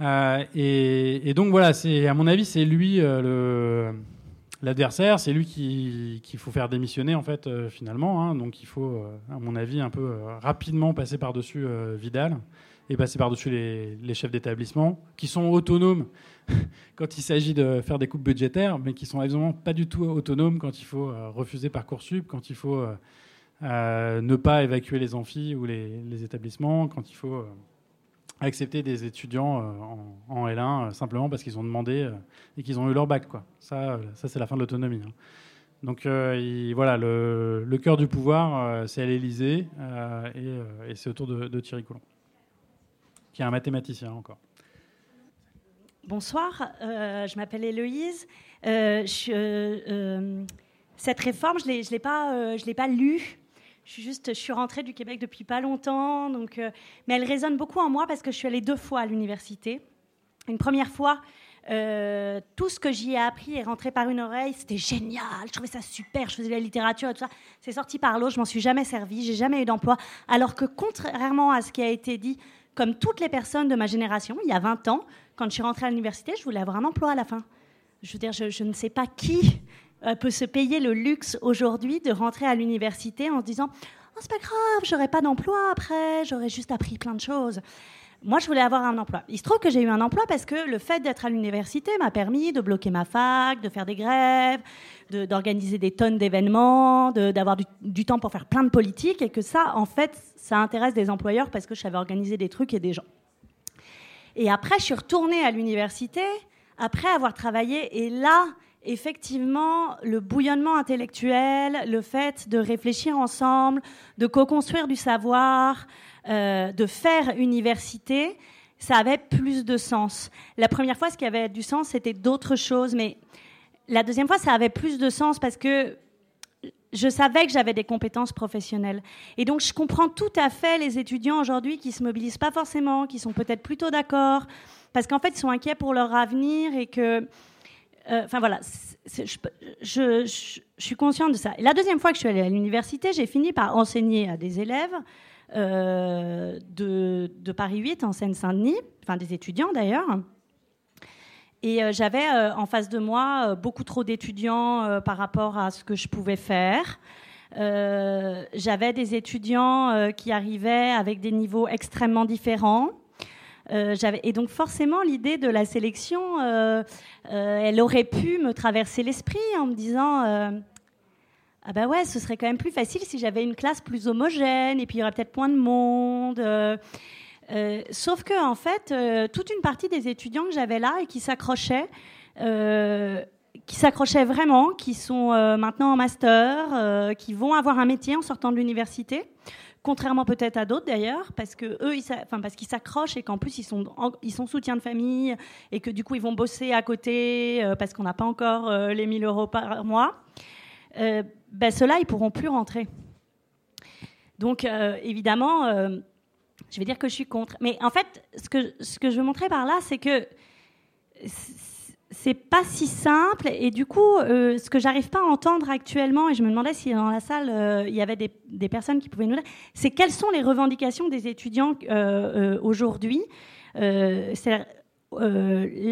Speaker 3: Euh, et, donc voilà, à mon avis, c'est lui L'adversaire, c'est lui qu'il faut faire démissionner en fait finalement. Hein. donc il faut, à mon avis, un peu rapidement passer par-dessus Vidal et passer par-dessus les, chefs d'établissement qui sont autonomes <laughs> quand il s'agit de faire des coupes budgétaires, mais qui sont évidemment pas du tout autonomes quand il faut refuser Parcoursup, quand il faut ne pas évacuer les amphis ou les, établissements, quand il faut euh, accepter des étudiants euh, en, L1 euh, simplement parce qu'ils ont demandé et qu'ils ont eu leur bac. Ça, ça c'est la fin de l'autonomie. Hein. Donc voilà, le, cœur du pouvoir, c'est à l'Élysée et, c'est autour de, Thierry Coulon, qui est un mathématicien encore.
Speaker 5: Bonsoir, je m'appelle Héloïse. Cette réforme, je ne l'ai pas, l'ai pas lue je suis juste, je suis rentrée du Québec depuis pas longtemps, donc, euh, mais elle résonne beaucoup en moi parce que je suis allée deux fois à l'université. Une première fois, euh, tout ce que j'y ai appris est rentré par une oreille. C'était génial. Je trouvais ça super. Je faisais de la littérature et tout ça. C'est sorti par l'eau. Je m'en suis jamais servi. J'ai jamais eu d'emploi. Alors que contrairement à ce qui a été dit, comme toutes les personnes de ma génération, il y a 20 ans, quand je suis rentrée à l'université, je voulais avoir un emploi à la fin. Je veux dire, je, ne sais pas qui peut se payer le luxe aujourd'hui de rentrer à l'université en se disant oh, c'est pas grave, j'aurai pas d'emploi après, j'aurais juste appris plein de choses. Moi, je voulais avoir un emploi. Il se trouve que j'ai eu un emploi parce que le fait d'être à l'université m'a permis de bloquer ma fac, de faire des grèves, d'organiser des tonnes d'événements, d'avoir du, du, temps pour faire plein de politique, et que ça, en fait, ça intéresse des employeurs parce que je savais organiser des trucs et des gens. Et après, je suis retournée à l'université après avoir travaillé, et là, effectivement, le bouillonnement intellectuel, le fait de réfléchir ensemble, de co-construire du savoir, euh, de faire université, ça avait plus de sens. La première fois, ce qui avait du sens, c'était d'autres choses, mais la deuxième fois, ça avait plus de sens parce que je savais que j'avais des compétences professionnelles. Et donc, je comprends tout à fait les étudiants aujourd'hui qui se mobilisent pas forcément, qui sont peut-être plutôt d'accord, parce qu'en fait, ils sont inquiets pour leur avenir et que euh, enfin voilà, je, suis consciente de ça. La deuxième fois que je suis allée à l'université, j'ai fini par enseigner à des élèves euh, de, Paris 8 en Seine-Saint-Denis, enfin des étudiants d'ailleurs. Et euh, j'avais en face de moi beaucoup trop d'étudiants par rapport à ce que je pouvais faire. j'avais des étudiants qui arrivaient avec des niveaux extrêmement différents. Euh, et donc forcément, l'idée de la sélection, euh, euh, elle aurait pu me traverser l'esprit en me disant ah ben ouais, ce serait quand même plus facile si j'avais une classe plus homogène et puis il y aurait peut-être moins de monde. sauf que en fait, toute une partie des étudiants que j'avais là et qui s'accrochaient, qui s'accrochaient vraiment, qui sont maintenant en master, qui vont avoir un métier en sortant de l'université contrairement peut-être à d'autres d'ailleurs, parce que eux, enfin, parce qu'ils s'accrochent et qu'en plus ils sont, ils sont soutien de famille et que du coup ils vont bosser à côté euh, parce qu'on n'a pas encore euh, les 1000 euros par mois. Euh, ben, ceux-là, ils pourront plus rentrer. Donc évidemment, je vais dire que je suis contre. Mais en fait, ce que, ce que je veux montrer par là, c'est que c'est pas si simple et du coup, euh, ce que j'arrive pas à entendre actuellement, et je me demandais si dans la salle euh, il y avait des, personnes qui pouvaient nous dire, c'est quelles sont les revendications des étudiants euh, aujourd'hui. la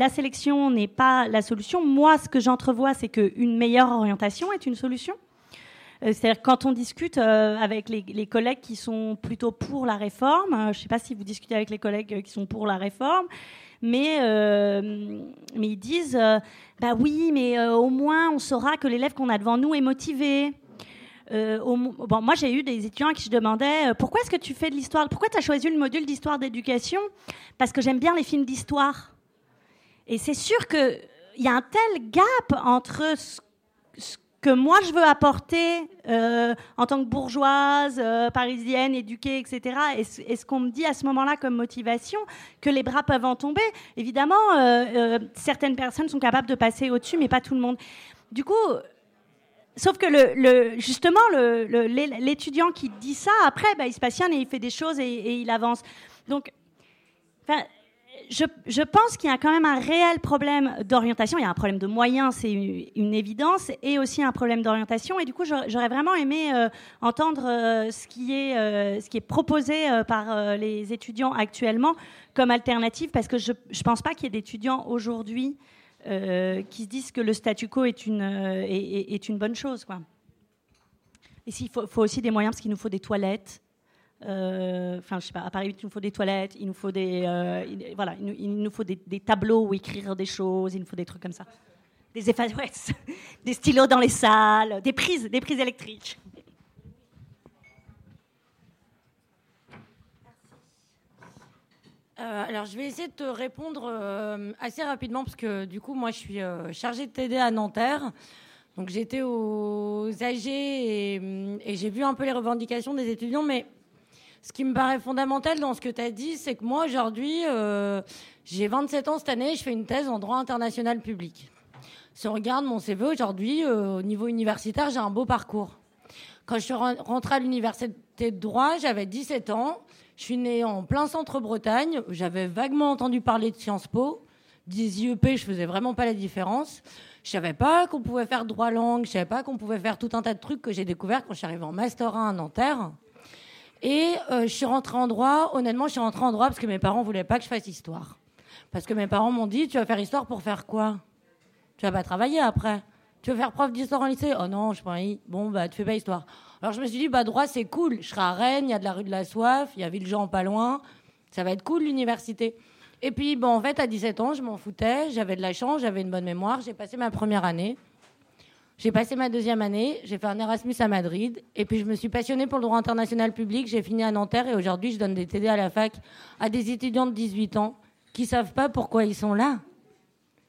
Speaker 5: sélection n'est pas la solution. Moi, ce que j'entrevois, c'est qu'une meilleure orientation est une solution. C'est-à-dire quand on discute avec les, les, collègues qui sont plutôt pour la réforme, je ne sais pas si vous discutez avec les collègues qui sont pour la réforme, mais, euh, mais ils disent euh, bah oui, mais euh, au moins on saura que l'élève qu'on a devant nous est motivé. bon, moi, j'ai eu des étudiants qui se demandaient pourquoi est-ce que tu fais de l'histoire? Pourquoi tu as choisi le module d'histoire d'éducation? Parce que j'aime bien les films d'histoire. Et c'est sûr qu'il y a un tel gap entre ce que moi je veux apporter euh, en tant que bourgeoise, euh, parisienne, éduquée, etc. Et, ce qu'on me dit à ce moment-là comme motivation, que les bras peuvent en tomber. Évidemment, euh, certaines personnes sont capables de passer au-dessus, mais pas tout le monde. Du coup, sauf que le, justement, l'étudiant qui dit ça, après, bah, il se passionne et il fait des choses et, et il avance. Donc, je, pense qu'il y a quand même un réel problème d'orientation. Il y a un problème de moyens, c'est une, évidence, et aussi un problème d'orientation. Et du coup, j'aurais vraiment aimé euh, entendre euh, ce, qui est, euh, ce qui est proposé par les étudiants actuellement comme alternative, parce que je ne pense pas qu'il y ait d'étudiants aujourd'hui qui se disent que le statu quo est une, bonne chose. Quoi. Et s'il faut, aussi des moyens, parce qu'il nous faut des toilettes. Enfin, je sais pas, à Paris, il nous faut des toilettes, il nous faut des, voilà, il nous, faut des, tableaux où écrire des choses, il nous faut des trucs comme ça. Des effaces, <laughs> des stylos dans les salles, des prises, des prises électriques.
Speaker 6: Euh, alors, je vais essayer de te répondre euh, assez rapidement parce que du coup, moi, je suis euh, chargée de TD à Nanterre. Donc, j'étais aux AG et, et j'ai vu un peu les revendications des étudiants. Mais ce qui me paraît fondamental dans ce que tu as dit, c'est que moi, aujourd'hui, j'ai 27 ans cette année, je fais une thèse en droit international public. Si on regarde mon CV aujourd'hui, au niveau universitaire, j'ai un beau parcours. Quand je suis rentrée à l'université de droit, j'avais 17 ans. Je suis née en plein centre Bretagne. J'avais vaguement entendu parler de Sciences Po. Des IEP, je faisais vraiment pas la différence. Je savais pas qu'on pouvait faire droit langue. Je savais pas qu'on pouvait faire tout un tas de trucs que j'ai découvert quand je suis arrivée en master 1 à Nanterre. Et euh, je suis rentrée en droit. Honnêtement, je suis rentrée en droit parce que mes parents voulaient pas que je fasse histoire. Parce que mes parents m'ont dit, tu vas faire histoire pour faire quoi? Tu vas pas travailler après. Tu veux faire prof d'histoire en lycée? Oh non, je pas Bon, bah, tu fais pas histoire. Alors je me suis dit, bah droit c'est cool. Je serai à Rennes, il y a de la rue de la Soif, il y a Villejean pas loin. Ça va être cool l'université. Et puis bon, en fait à 17 ans, je m'en foutais, j'avais de la chance, j'avais une bonne mémoire, j'ai passé ma première année. J'ai passé ma deuxième année, j'ai fait un Erasmus à Madrid, et puis je me suis passionnée pour le droit international public, j'ai fini à Nanterre, et aujourd'hui je donne des TD à la fac à des étudiants de 18 ans qui savent pas pourquoi ils sont là.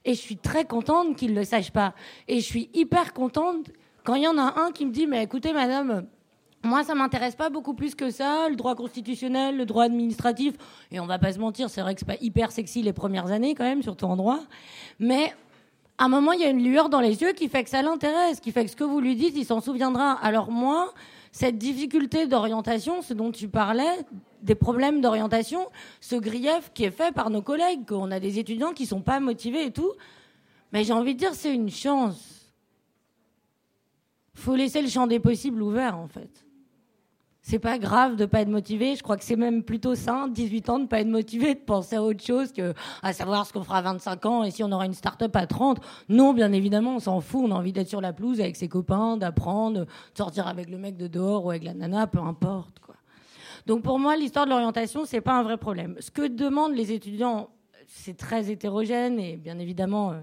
Speaker 6: Et je suis très contente qu'ils ne le sachent pas. Et je suis hyper contente quand il y en a un qui me dit, mais écoutez, madame, moi, ça m'intéresse pas beaucoup plus que ça, le droit constitutionnel, le droit administratif. Et on va pas se mentir, c'est vrai que c'est pas hyper sexy les premières années quand même, surtout en droit. Mais à un moment, il y a une lueur dans les yeux qui fait que ça l'intéresse, qui fait que ce que vous lui dites, il s'en souviendra. Alors moi, cette difficulté d'orientation, ce dont tu parlais, des problèmes d'orientation, ce grief qui est fait par nos collègues, qu'on a des étudiants qui sont pas motivés et tout, mais j'ai envie de dire, c'est une chance faut laisser le champ des possibles ouvert, en fait. C'est pas grave de pas être motivé. Je crois que c'est même plutôt sain, 18 ans, de pas être motivé, de penser à autre chose que à savoir ce qu'on fera à 25 ans et si on aura une start-up à 30. Non, bien évidemment, on s'en fout. On a envie d'être sur la pelouse avec ses copains, d'apprendre, de sortir avec le mec de dehors ou avec la nana, peu importe. Donc pour moi, l'histoire de l'orientation, c'est pas un vrai problème. Ce que demandent les étudiants, c'est très hétérogène et bien évidemment, euh,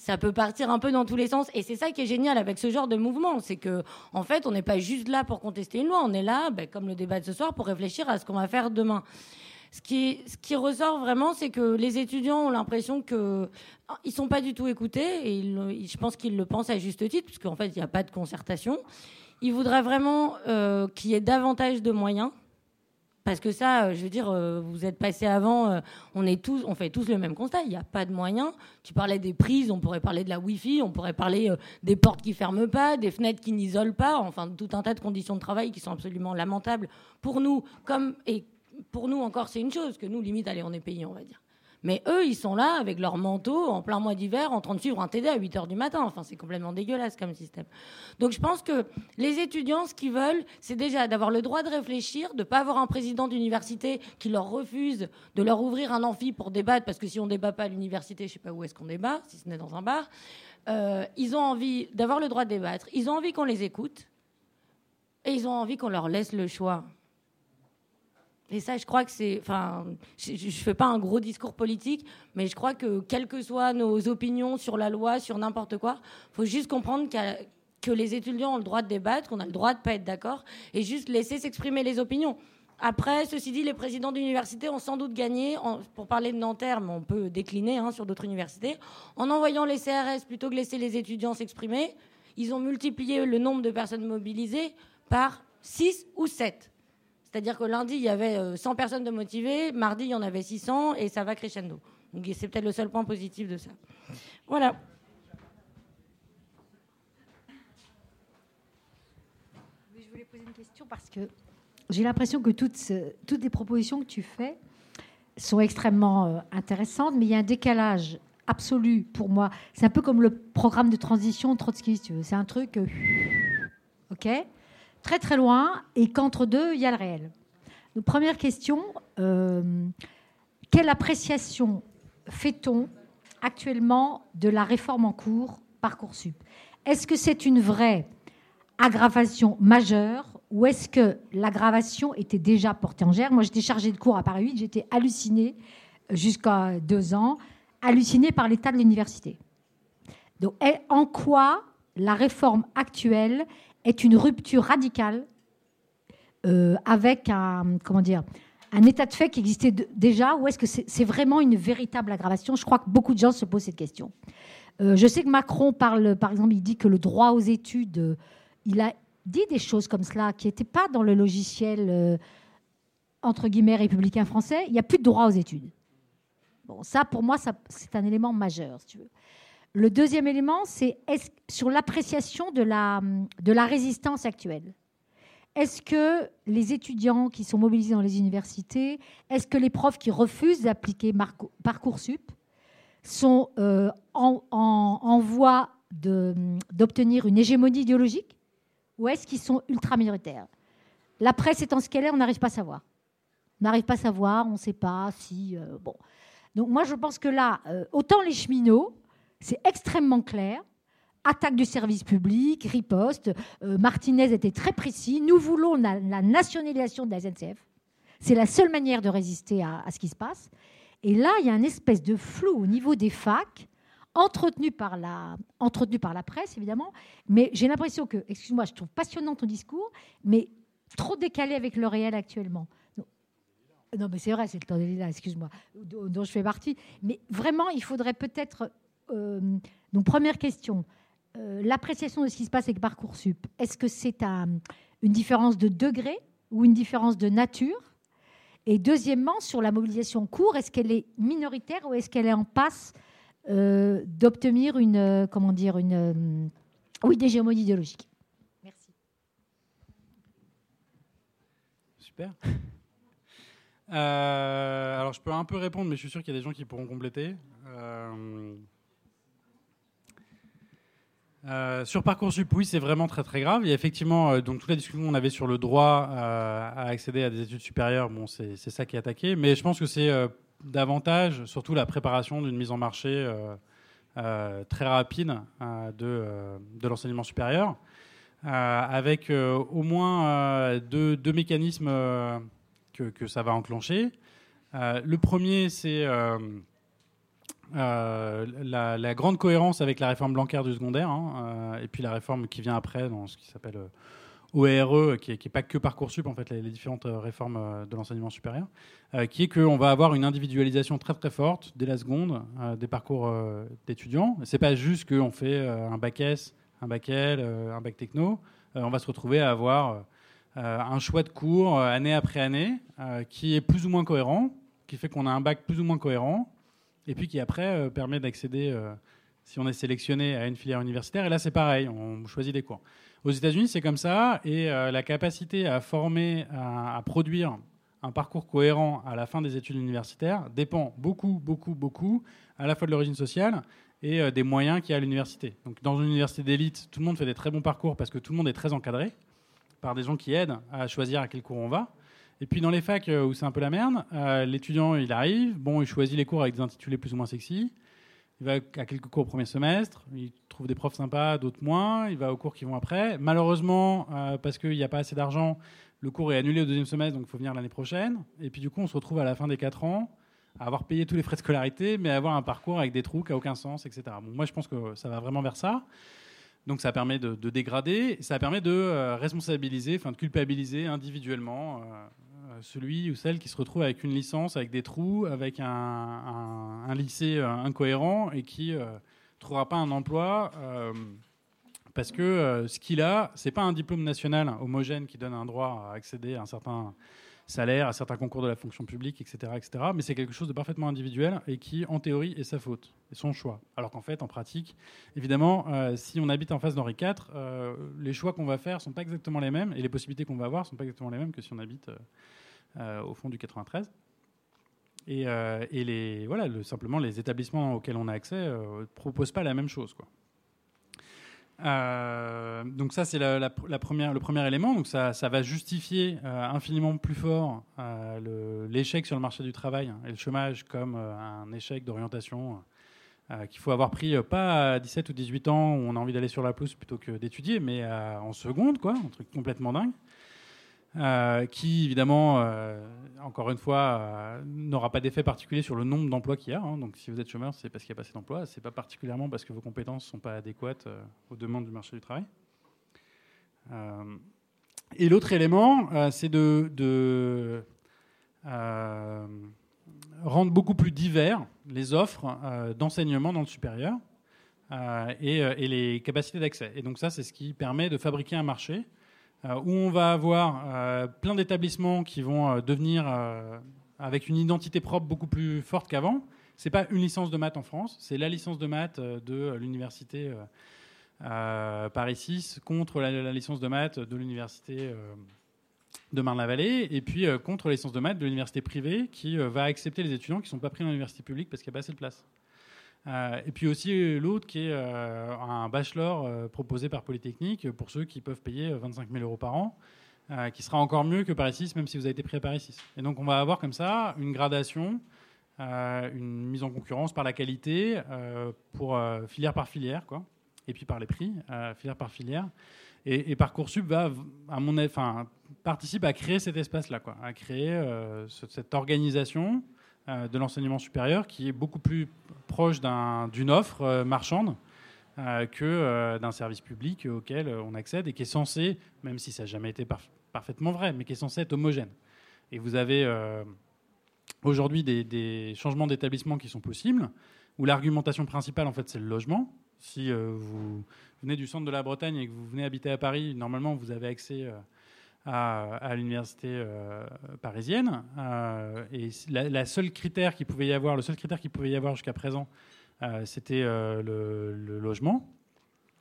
Speaker 6: ça peut partir un peu dans tous les sens. Et c'est ça qui est génial avec ce genre de mouvement. C'est que, en fait, on n'est pas juste là pour contester une loi. On est là, ben, comme le débat de ce soir, pour réfléchir à ce qu'on va faire demain. Ce qui, ressort vraiment, c'est que les étudiants ont l'impression qu'ils ils sont pas du tout écoutés. Et je pense qu'ils le pensent à juste titre, puisqu'en fait, il n'y a pas de concertation. Ils voudraient vraiment euh, qu'il y ait davantage de moyens parce que ça, euh, je veux dire, euh, vous êtes passé avant, euh, on est tous, on fait tous le même constat. Il n'y a pas de moyens. Tu parlais des prises, on pourrait parler de la Wi-Fi, on pourrait parler des portes qui ferment pas, des fenêtres qui n'isolent pas, enfin tout un tas de conditions de travail qui sont absolument lamentables pour nous. Comme et pour nous encore, c'est une chose que nous, limite, allez, on est payés, on va dire. Mais eux, ils sont là avec leur manteau en plein mois d'hiver en train de suivre un TD à 8 heures du matin. Enfin, c'est complètement dégueulasse comme système. Donc, je pense que les étudiants, ce qu'ils veulent, c'est déjà d'avoir le droit de réfléchir, de ne pas avoir un président d'université qui leur refuse de leur ouvrir un amphi pour débattre, parce que si on ne débat pas à l'université, je ne sais pas où est-ce qu'on débat, si ce n'est dans un bar. Euh, ils ont envie d'avoir le droit de débattre, ils ont envie qu'on les écoute, et ils ont envie qu'on leur laisse le choix. Et ça, je crois que c'est. Enfin, je ne fais pas un gros discours politique, mais je crois que, quelles que soient nos opinions sur la loi, sur n'importe quoi, il faut juste comprendre que les étudiants ont le droit de débattre, qu'on a le droit de ne pas être d'accord, et juste laisser s'exprimer les opinions. Après, ceci dit, les présidents d'université ont sans doute gagné, pour parler de Nanterre, mais on peut décliner hein, sur d'autres universités, en envoyant les CRS plutôt que laisser les étudiants s'exprimer. Ils ont multiplié le nombre de personnes mobilisées par 6 ou 7. C'est-à-dire que lundi, il y avait 100 euh, personnes de motivées, mardi, il y en avait 600, et ça va crescendo. Donc c'est peut-être le seul point positif de ça. Voilà.
Speaker 7: Je voulais poser une question parce que j'ai l'impression que toutes, toutes les propositions que tu fais sont extrêmement euh, intéressantes, mais il y a un décalage absolu pour moi. C'est un peu comme le programme de transition Trotsky, si tu veux. C'est un truc... Euh, OK? Très très loin et qu'entre deux, il y a le réel. Donc, première question, euh, quelle appréciation fait-on actuellement de la réforme en cours Parcoursup? Est-ce que c'est une vraie aggravation majeure ou est-ce que l'aggravation était déjà portée en germe? Moi, j'étais chargée de cours à Paris 8, j'étais hallucinée jusqu'à deux ans, hallucinée par l'état de l'université. Donc, en quoi la réforme actuelle est une rupture radicale euh, avec un, comment dire, un état de fait qui existait déjà ou est-ce que c'est vraiment une véritable aggravation? Je crois que beaucoup de gens se posent cette question. Euh, je sais que Macron parle, par exemple, il dit que le droit aux études, euh, il a dit des choses comme cela qui n'étaient pas dans le logiciel, entre guillemets, républicain français. Il n'y a plus de droit aux études. Bon, ça, pour moi, c'est un élément majeur, si tu veux. Le deuxième élément, c'est sur l'appréciation de la, de la résistance actuelle. Est-ce que les étudiants qui sont mobilisés dans les universités, est-ce que les profs qui refusent d'appliquer Parcoursup sont euh, en, en, voie d'obtenir une hégémonie idéologique ou est-ce qu'ils sont ultra minoritaires La presse étant ce qu'elle est, on n'arrive pas à savoir. On n'arrive pas à savoir, on ne sait pas si... Euh, bon. Donc moi, je pense que là, euh, autant les cheminots, c'est extrêmement clair. Attaque du service public, riposte. Euh, Martinez était très précis. Nous voulons la, nationalisation de la SNCF. C'est la seule manière de résister à, ce qui se passe. Et là, il y a une espèce de flou au niveau des facs, entretenu par la, entretenu par la presse, évidemment. Mais j'ai l'impression que, excuse-moi, je trouve passionnant ton discours, mais trop décalé avec le réel actuellement. Non, mais c'est vrai, c'est le temps des excuse-moi, dont je fais partie. Mais vraiment, il faudrait peut-être donc première question, euh, l'appréciation de ce qui se passe avec Parcoursup, est-ce que c'est une différence de degré ou une différence de nature? Et deuxièmement, sur la mobilisation court, est-ce qu'elle est minoritaire ou est-ce qu'elle est en passe euh, d'obtenir une, comment dire, une, oui, des hégémonies idéologiques? Merci.
Speaker 3: Super. alors, je peux un peu répondre, mais je suis sûr qu'il y a des gens qui pourront compléter. Euh, sur Parcoursup, oui, c'est vraiment très très grave. Il y a effectivement, euh, donc toute la discussion qu'on avait sur le droit euh, à accéder à des études supérieures, bon, c'est ça qui est attaqué. Mais je pense que c'est davantage, surtout la préparation d'une mise en marché très rapide de, l'enseignement supérieur, avec au moins deux, mécanismes que, ça va enclencher. le premier, c'est euh, la, grande cohérence avec la réforme Blanquer du secondaire, hein, euh, et puis la réforme qui vient après dans ce qui s'appelle euh, OERE, qui n'est est pas que Parcoursup, en fait, les, différentes réformes de l'enseignement supérieur, qui est qu'on va avoir une individualisation très très forte dès la seconde des parcours d'étudiants. C'est pas juste qu'on fait un bac S, un bac L, un bac techno. on va se retrouver à avoir un choix de cours année après année qui est plus ou moins cohérent, qui fait qu'on a un bac plus ou moins cohérent et puis qui après euh, permet d'accéder, euh, si on est sélectionné, à une filière universitaire. Et là, c'est pareil, on choisit des cours. Aux États-Unis, c'est comme ça, et euh, la capacité à former, à, produire un parcours cohérent à la fin des études universitaires dépend beaucoup, beaucoup, beaucoup, à la fois de l'origine sociale et des moyens qu'il y a à l'université. Donc, dans une université d'élite, tout le monde fait des très bons parcours parce que tout le monde est très encadré par des gens qui aident à choisir à quel cours on va. Et puis dans les facs euh, où c'est un peu la merde, euh, l'étudiant il arrive, bon, il choisit les cours avec des intitulés plus ou moins sexy. Il va à quelques cours au premier semestre, il trouve des profs sympas, d'autres moins. Il va aux cours qui vont après. Malheureusement, euh, parce qu'il n'y a pas assez d'argent, le cours est annulé au deuxième semestre, donc il faut venir l'année prochaine. Et puis du coup, on se retrouve à la fin des quatre ans à avoir payé tous les frais de scolarité, mais à avoir un parcours avec des trous qui n'a aucun sens, etc. Bon, moi, je pense que ça va vraiment vers ça. Donc ça permet de, dégrader, ça permet de responsabiliser, enfin de culpabiliser individuellement celui ou celle qui se retrouve avec une licence, avec des trous, avec un, lycée euh, incohérent et qui ne euh, trouvera pas un emploi euh, parce que ce qu'il a, c'est pas un diplôme national homogène qui donne un droit à accéder à un certain salaire, à certains concours de la fonction publique, etc., etc. Mais c'est quelque chose de parfaitement individuel et qui, en théorie, est sa faute, et son choix. Alors qu'en fait, en pratique, évidemment, si on habite en face d'Henri IV, les choix qu'on va faire sont pas exactement les mêmes et les possibilités qu'on va avoir sont pas exactement les mêmes que si on habite euh, au fond du 93. Et, euh, et les, voilà, le, simplement, les établissements auxquels on a accès ne euh, proposent pas la même chose. Quoi. Donc ça, c'est la, première, le premier élément. Donc ça, ça va justifier infiniment plus fort l'échec sur le marché du travail et le chômage comme un échec d'orientation qu'il faut avoir pris pas à 17 ou 18 ans où on a envie d'aller sur la pelouse plutôt que d'étudier, mais en seconde, quoi, un truc complètement dingue. Euh, qui évidemment, euh, encore une fois, euh, n'aura pas d'effet particulier sur le nombre d'emplois qu'il y a. Hein. Donc, si vous êtes chômeur, c'est parce qu'il n'y a pas assez d'emplois. C'est pas particulièrement parce que vos compétences ne sont pas adéquates aux demandes du marché du travail. et l'autre élément, c'est de, rendre beaucoup plus divers les offres d'enseignement dans le supérieur et, les capacités d'accès. Et donc ça, c'est ce qui permet de fabriquer un marché où on va avoir euh, plein d'établissements qui vont euh, devenir avec une identité propre beaucoup plus forte qu'avant. C'est pas une licence de maths en France, c'est la licence de maths de l'université Paris 6 contre la, licence de maths de l'université de Marne-la-Vallée et puis contre la licence de maths de l'université privée qui va accepter les étudiants qui ne sont pas pris dans l'université publique parce qu'il n'y a pas assez de place. Euh, et puis aussi euh, l'autre qui est euh, un bachelor proposé par Polytechnique pour ceux qui peuvent payer 25 000 euros par an, qui sera encore mieux que Paris 6, même si vous avez été pris à Paris 6. Et donc on va avoir comme ça une gradation, une mise en concurrence par la qualité, pour filière par filière, quoi, et puis par les prix, filière par filière. Et, Parcoursup va, à mon enfin, participe à créer cet espace-là, à créer cette organisation de l'enseignement supérieur qui est beaucoup plus proche d'une offre euh, marchande euh, que d'un service public auquel on accède et qui est censé, même si ça n'a jamais été parfaitement vrai, mais qui est censé être homogène. Et vous avez aujourd'hui des, changements d'établissement qui sont possibles, où l'argumentation principale, en fait, c'est le logement. Si vous venez du centre de la Bretagne et que vous venez habiter à Paris, normalement, vous avez accès à, l'université euh, parisienne. Euh, et la, seule critère qui pouvait y avoir, le seul critère qu'il pouvait y avoir jusqu'à présent, euh, c'était le, logement,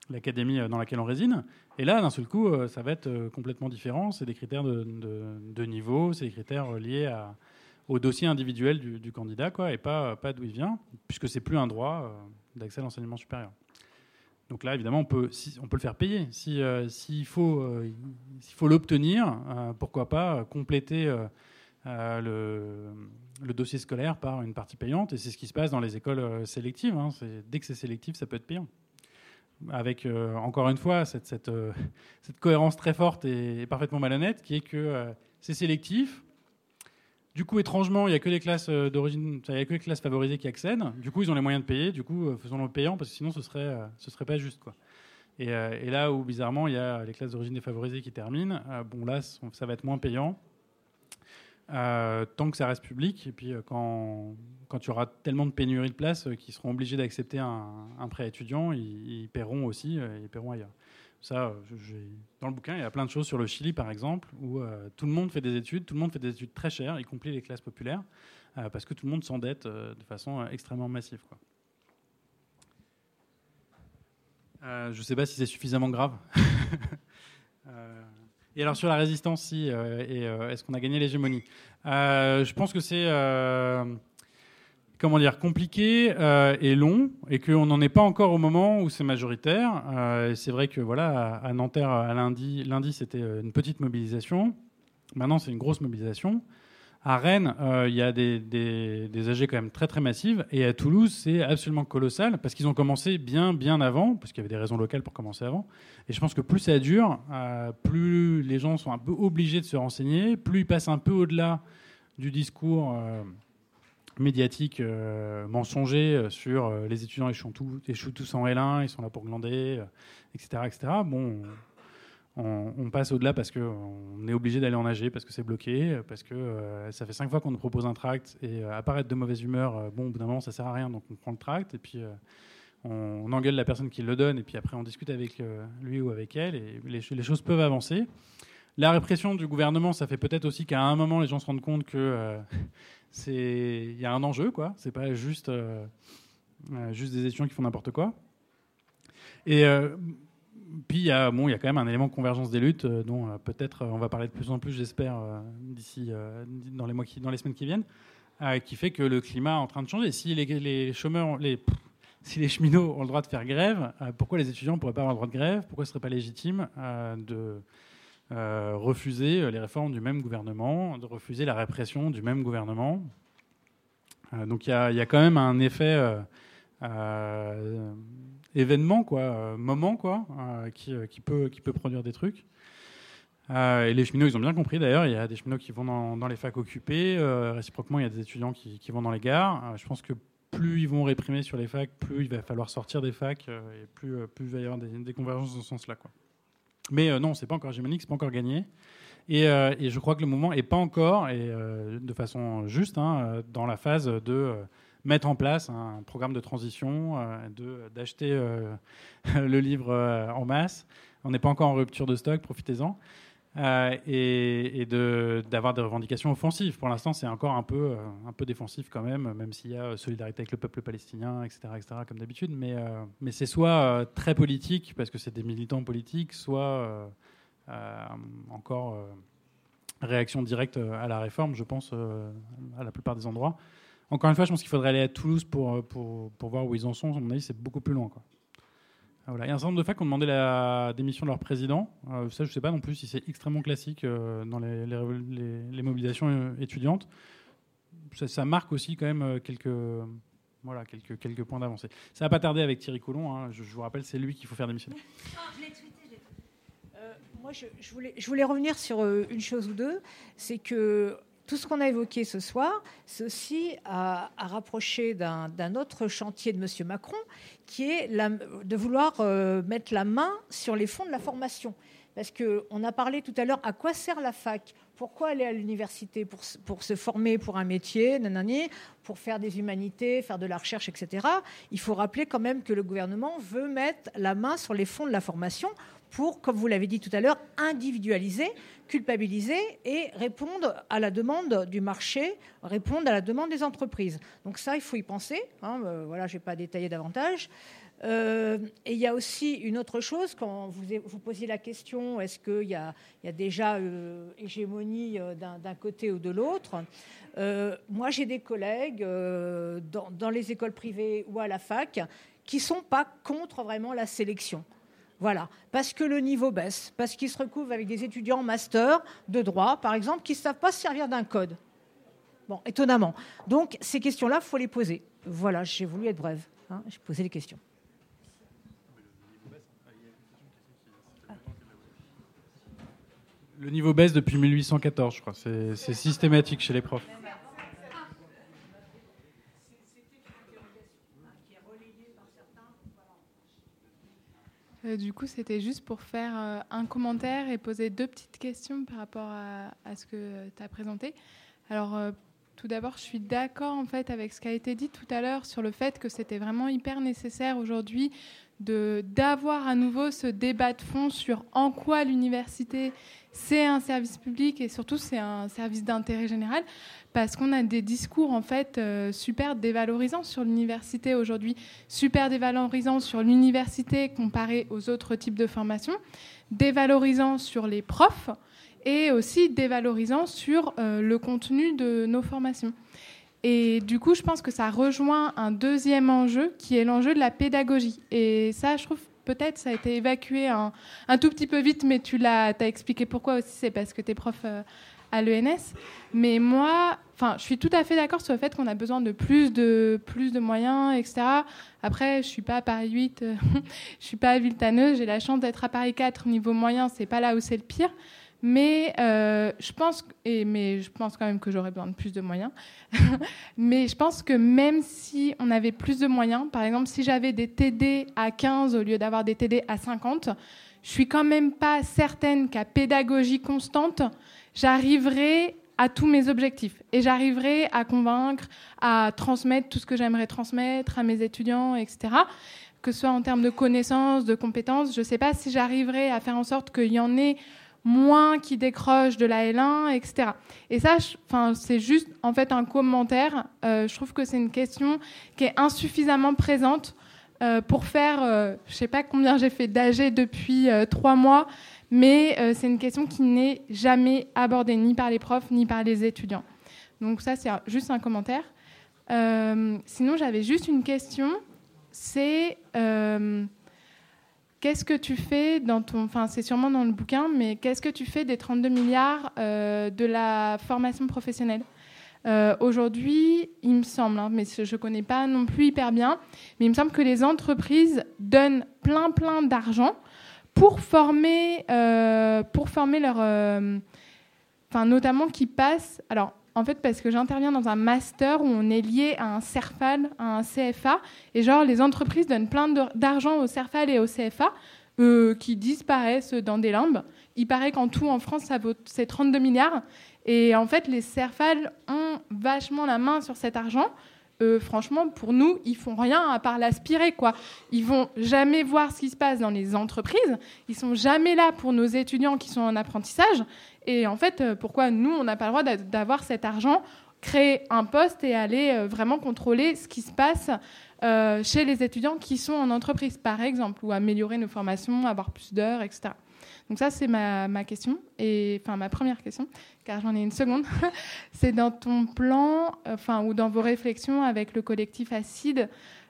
Speaker 3: l'académie dans laquelle on réside. Et là, d'un seul coup, ça va être complètement différent. C'est des critères de, niveau, c'est des critères liés au dossier individuel du, candidat, quoi, et pas, pas d'où il vient, puisque c'est plus un droit d'accès à l'enseignement supérieur. Donc là, évidemment, on peut, on peut le faire payer. Euh, s'il faut euh, faut l'obtenir, euh, pourquoi pas compléter le, dossier scolaire par une partie payante. Et c'est ce qui se passe dans les écoles sélectives. Hein. Dès que c'est sélectif, ça peut être payant. Avec, encore une fois, cette, cette, <laughs> cohérence très forte et parfaitement malhonnête qui est que c'est sélectif, du coup, étrangement, il n'y a que les classes euh, d'origine, il y a que les classes favorisées qui accèdent. Du coup, ils ont les moyens de payer. Du coup, euh, faisons-le payant parce que sinon, ce serait, euh, ce serait pas juste. Et, là où bizarrement, il y a les classes d'origine défavorisées qui terminent, bon là, ça va être moins payant. tant que ça reste public, et puis quand, quand il y aura tellement de pénurie de places qu'ils seront obligés d'accepter un, prêt étudiant, ils, ils paieront aussi, ils paieront ailleurs. Ça, dans le bouquin, il y a plein de choses sur le Chili, par exemple, où euh, tout le monde fait des études, tout le monde fait des études très chères, y compris les classes populaires, euh, parce que tout le monde s'endette euh, de façon extrêmement massive. Je ne sais pas si c'est suffisamment grave. <laughs> et alors sur la résistance, si, et est-ce qu'on a gagné l'hégémonie? Je pense que c'est comment dire, compliqué euh, et long, et qu'on n'en est pas encore au moment où c'est majoritaire. Euh, c'est vrai que voilà, à Nanterre, à lundi, lundi c'était euh, une petite mobilisation. Maintenant, c'est une grosse mobilisation. À Rennes, il y a des, des, AG quand même très très massives, et à Toulouse, c'est absolument colossal parce qu'ils ont commencé bien bien avant, parce qu'il y avait des raisons locales pour commencer avant. Et je pense que plus ça dure, plus les gens sont un peu obligés de se renseigner, plus ils passent un peu au-delà du discours médiatique euh, mensonger euh, sur euh, les étudiants échouent, tout, échouent tous en L1, ils sont là pour glander, etc., etc. Bon, on, passe au-delà parce qu'on est obligé d'aller en nager, parce que c'est bloqué, parce que ça fait cinq fois qu'on nous propose un tract et apparaître de mauvaise humeur, bon, au bout d'un moment, ça sert à rien, donc on prend le tract et puis on, engueule la personne qui le donne et puis après on discute avec lui ou avec elle et les, choses peuvent avancer. La répression du gouvernement, ça fait peut-être aussi qu'à un moment, les gens se rendent compte que <laughs> il y a un enjeu, quoi. C'est pas juste, euh, euh, juste des étudiants qui font n'importe quoi. Et euh, puis il bon, y a quand même un élément de convergence des luttes dont peut-être on va parler de plus en plus, j'espère, d'ici dans les mois qui, dans les semaines qui viennent, qui fait que le climat est en train de changer. Si les, chômeurs, si les cheminots ont le droit de faire grève, pourquoi les étudiants ne pourraient pas avoir le droit de grève? Pourquoi ce ne serait pas légitime de euh, refuser euh, les réformes du même gouvernement, de refuser la répression du même gouvernement. Euh, donc il y, a quand même un effet événement, quoi, moment, quoi, qui, peut, produire des trucs. et les cheminots, ils ont bien compris d'ailleurs. Il y a des cheminots qui vont dans, les facs occupés. réciproquement, il y a des étudiants qui, vont dans les gares. je pense que plus ils vont réprimer sur les facs, plus il va falloir sortir des facs et plus, plus il va y avoir des, des convergences dans ce sens-là. Quoi. Mais non, c'est pas encore hégémonique, c'est pas encore gagné. Euh, et, je crois que le mouvement n'est pas encore, et euh, de façon juste, hein, dans la phase de euh, mettre en place un programme de transition, d'acheter <laughs> le livre en masse. On n'est pas encore en rupture de stock, profitez-en. Et, d'avoir des revendications offensives. Pour l'instant, c'est encore un peu, un peu défensif quand même, même s'il y a solidarité avec le peuple palestinien, etc., etc. comme d'habitude. Mais, mais c'est soit très politique, parce que c'est des militants politiques, soit euh, encore euh, réaction directe à la réforme, je pense, euh, à la plupart des endroits. Encore une fois, je pense qu'il faudrait aller à Toulouse pour, pour, pour, voir où ils en sont. À mon avis, c'est beaucoup plus loin. Ah. Il y a un certain nombre de facs ont demandé la démission de leur président. ça, je ne sais pas non plus si c'est extrêmement classique dans les, mobilisations étudiantes. Ça, marque aussi quand même quelques, voilà, quelques, quelques points d'avancée. Ça va pas tarder avec Thierry Coulon. Hein. Je, vous rappelle, c'est lui qu'il faut faire démissionner.
Speaker 8: Moi, je, voulais, je, voulais, revenir sur euh, une chose ou deux. C'est que tout ce qu'on a évoqué ce soir, c'est aussi à, rapprocher d'un autre chantier de M. Macron, qui est de vouloir euh, mettre la main sur les fonds de la formation. Parce qu'on a parlé tout à l'heure à quoi sert la fac Pourquoi aller à l'université pour, pour, se former pour un métier, nanani, pour faire des humanités, faire de la recherche, etc. Il faut rappeler quand même que le gouvernement veut mettre la main sur les fonds de la formation pour, comme vous l'avez dit tout à l'heure, individualiser, culpabiliser et répondre à la demande du marché, répondre à la demande des entreprises. Donc ça, il faut y penser. Hein, euh, voilà, je ne vais pas détailler davantage. Euh, et il y a aussi une autre chose, quand vous, vous posiez la question, est-ce qu'il y, a déjà euh, hégémonie d'un côté ou de l'autre Moi, j'ai des collègues dans, dans, les écoles privées ou à la fac qui ne sont pas contre vraiment la sélection. Voilà, parce que le niveau baisse, parce qu'ils se recouvrent avec des étudiants master de droit, par exemple, qui ne savent pas se servir d'un code. Bon, étonnamment. Donc, ces questions-là, il faut les poser. Voilà, j'ai voulu être brève. Hein, j'ai posé les questions.
Speaker 3: Le niveau baisse depuis 1814, je crois. C'est systématique chez les profs.
Speaker 9: Euh, du coup, c'était juste pour faire euh, un commentaire et poser deux petites questions par rapport à, ce que tu as présenté. Alors, euh, tout d'abord, je suis d'accord en fait avec ce qui a été dit tout à l'heure sur le fait que c'était vraiment hyper nécessaire aujourd'hui d'avoir à nouveau ce débat de fond sur en quoi l'université c'est un service public et surtout c'est un service d'intérêt général parce qu'on a des discours en fait euh, super dévalorisants sur l'université aujourd'hui, super dévalorisants sur l'université comparé aux autres types de formations, dévalorisants sur les profs et aussi dévalorisants sur euh, le contenu de nos formations. Et du coup, je pense que ça rejoint un deuxième enjeu qui est l'enjeu de la pédagogie. Et ça, je trouve peut-être ça a été évacué un, tout petit peu vite, mais tu l'as as expliqué pourquoi aussi. C'est parce que tu es prof euh, à l'ENS. Mais moi, je suis tout à fait d'accord sur le fait qu'on a besoin de plus de plus de moyens, etc. Après, je suis pas à Paris 8, je <laughs> je suis pas à Viltaneuse. J'ai la chance d'être à Paris 4 niveau moyen. C'est pas là où c'est le pire. Mais euh, je pense, mais je pense quand même que j'aurais besoin de plus de moyens. <laughs> mais je pense que même si on avait plus de moyens, par exemple, si j'avais des TD à 15 au lieu d'avoir des TD à 50, je suis quand même pas certaine qu'à pédagogie constante, j'arriverai à tous mes objectifs et j'arriverai à convaincre, à transmettre tout ce que j'aimerais transmettre à mes étudiants, etc. Que ce soit en termes de connaissances, de compétences, je ne sais pas si j'arriverai à faire en sorte qu'il y en ait moins qui décrochent de la L1, etc. Et ça, c'est juste en fait un commentaire. Euh, je trouve que c'est une question qui est insuffisamment présente euh, pour faire, euh, je ne sais pas combien j'ai fait d'AG depuis trois mois, mais c'est une question qui n'est jamais abordée ni par les profs ni par les étudiants. Donc ça, c'est juste un commentaire. sinon, j'avais juste une question. C'est Qu'est-ce que tu fais dans ton. Enfin, c'est sûrement dans le bouquin, mais qu'est-ce que tu fais des 32 milliards euh, de la formation professionnelle? Euh, aujourd'hui, il me semble, hein, mais je ne connais pas non plus hyper bien, mais il me semble que les entreprises donnent plein plein d'argent pour former, euh, pour former leur, enfin notamment qui passent. Alors en fait, parce que j'interviens dans un master où on est lié à un CERFAL, à un CFA, et genre les entreprises donnent plein d'argent au CERFAL et au CFA qui disparaissent dans des limbes. Il paraît qu'en tout en France, ça vaut c'est 32 milliards. Et en fait, les CERFAL ont vachement la main sur cet argent. Euh, franchement, pour nous, ils font rien à part l'aspirer, quoi. Ils vont jamais voir ce qui se passe dans les entreprises. Ils sont jamais là pour nos étudiants qui sont en apprentissage. Et en fait, euh, pourquoi nous, on n'a pas le droit d'avoir cet argent, créer un poste et aller euh, vraiment contrôler ce qui se passe chez les étudiants qui sont en entreprise, par exemple, ou améliorer nos formations, avoir plus d'heures, etc. Donc ça, c'est ma, ma, question, et enfin ma première question, car j'en ai une seconde. <laughs> c'est dans ton plan, enfin ou dans vos réflexions avec le collectif Acide,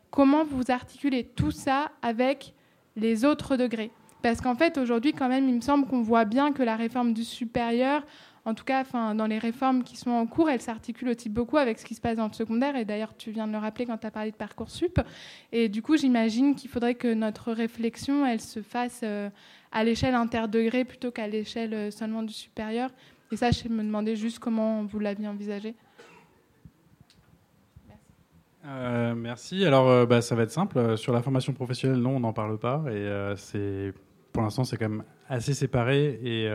Speaker 9: comment vous articulez tout ça avec les autres degrés? Parce qu'en fait, aujourd'hui, quand même, il me semble qu'on voit bien que la réforme du supérieur en tout cas, dans les réformes qui sont en cours, elles s'articulent aussi beaucoup avec ce qui se passe dans le secondaire. Et d'ailleurs, tu viens de le rappeler quand tu as parlé de Parcoursup. Et du coup, j'imagine qu'il faudrait que notre réflexion, elle se fasse euh, à l'échelle interdegré plutôt qu'à l'échelle euh, seulement du supérieur. Et ça, je me demandais juste comment vous l'aviez envisagé.
Speaker 3: Merci. merci. Alors, bah, ça va être simple. Sur la formation professionnelle, non, on n'en parle pas. Et c'est, pour l'instant, c'est quand même assez séparé. Et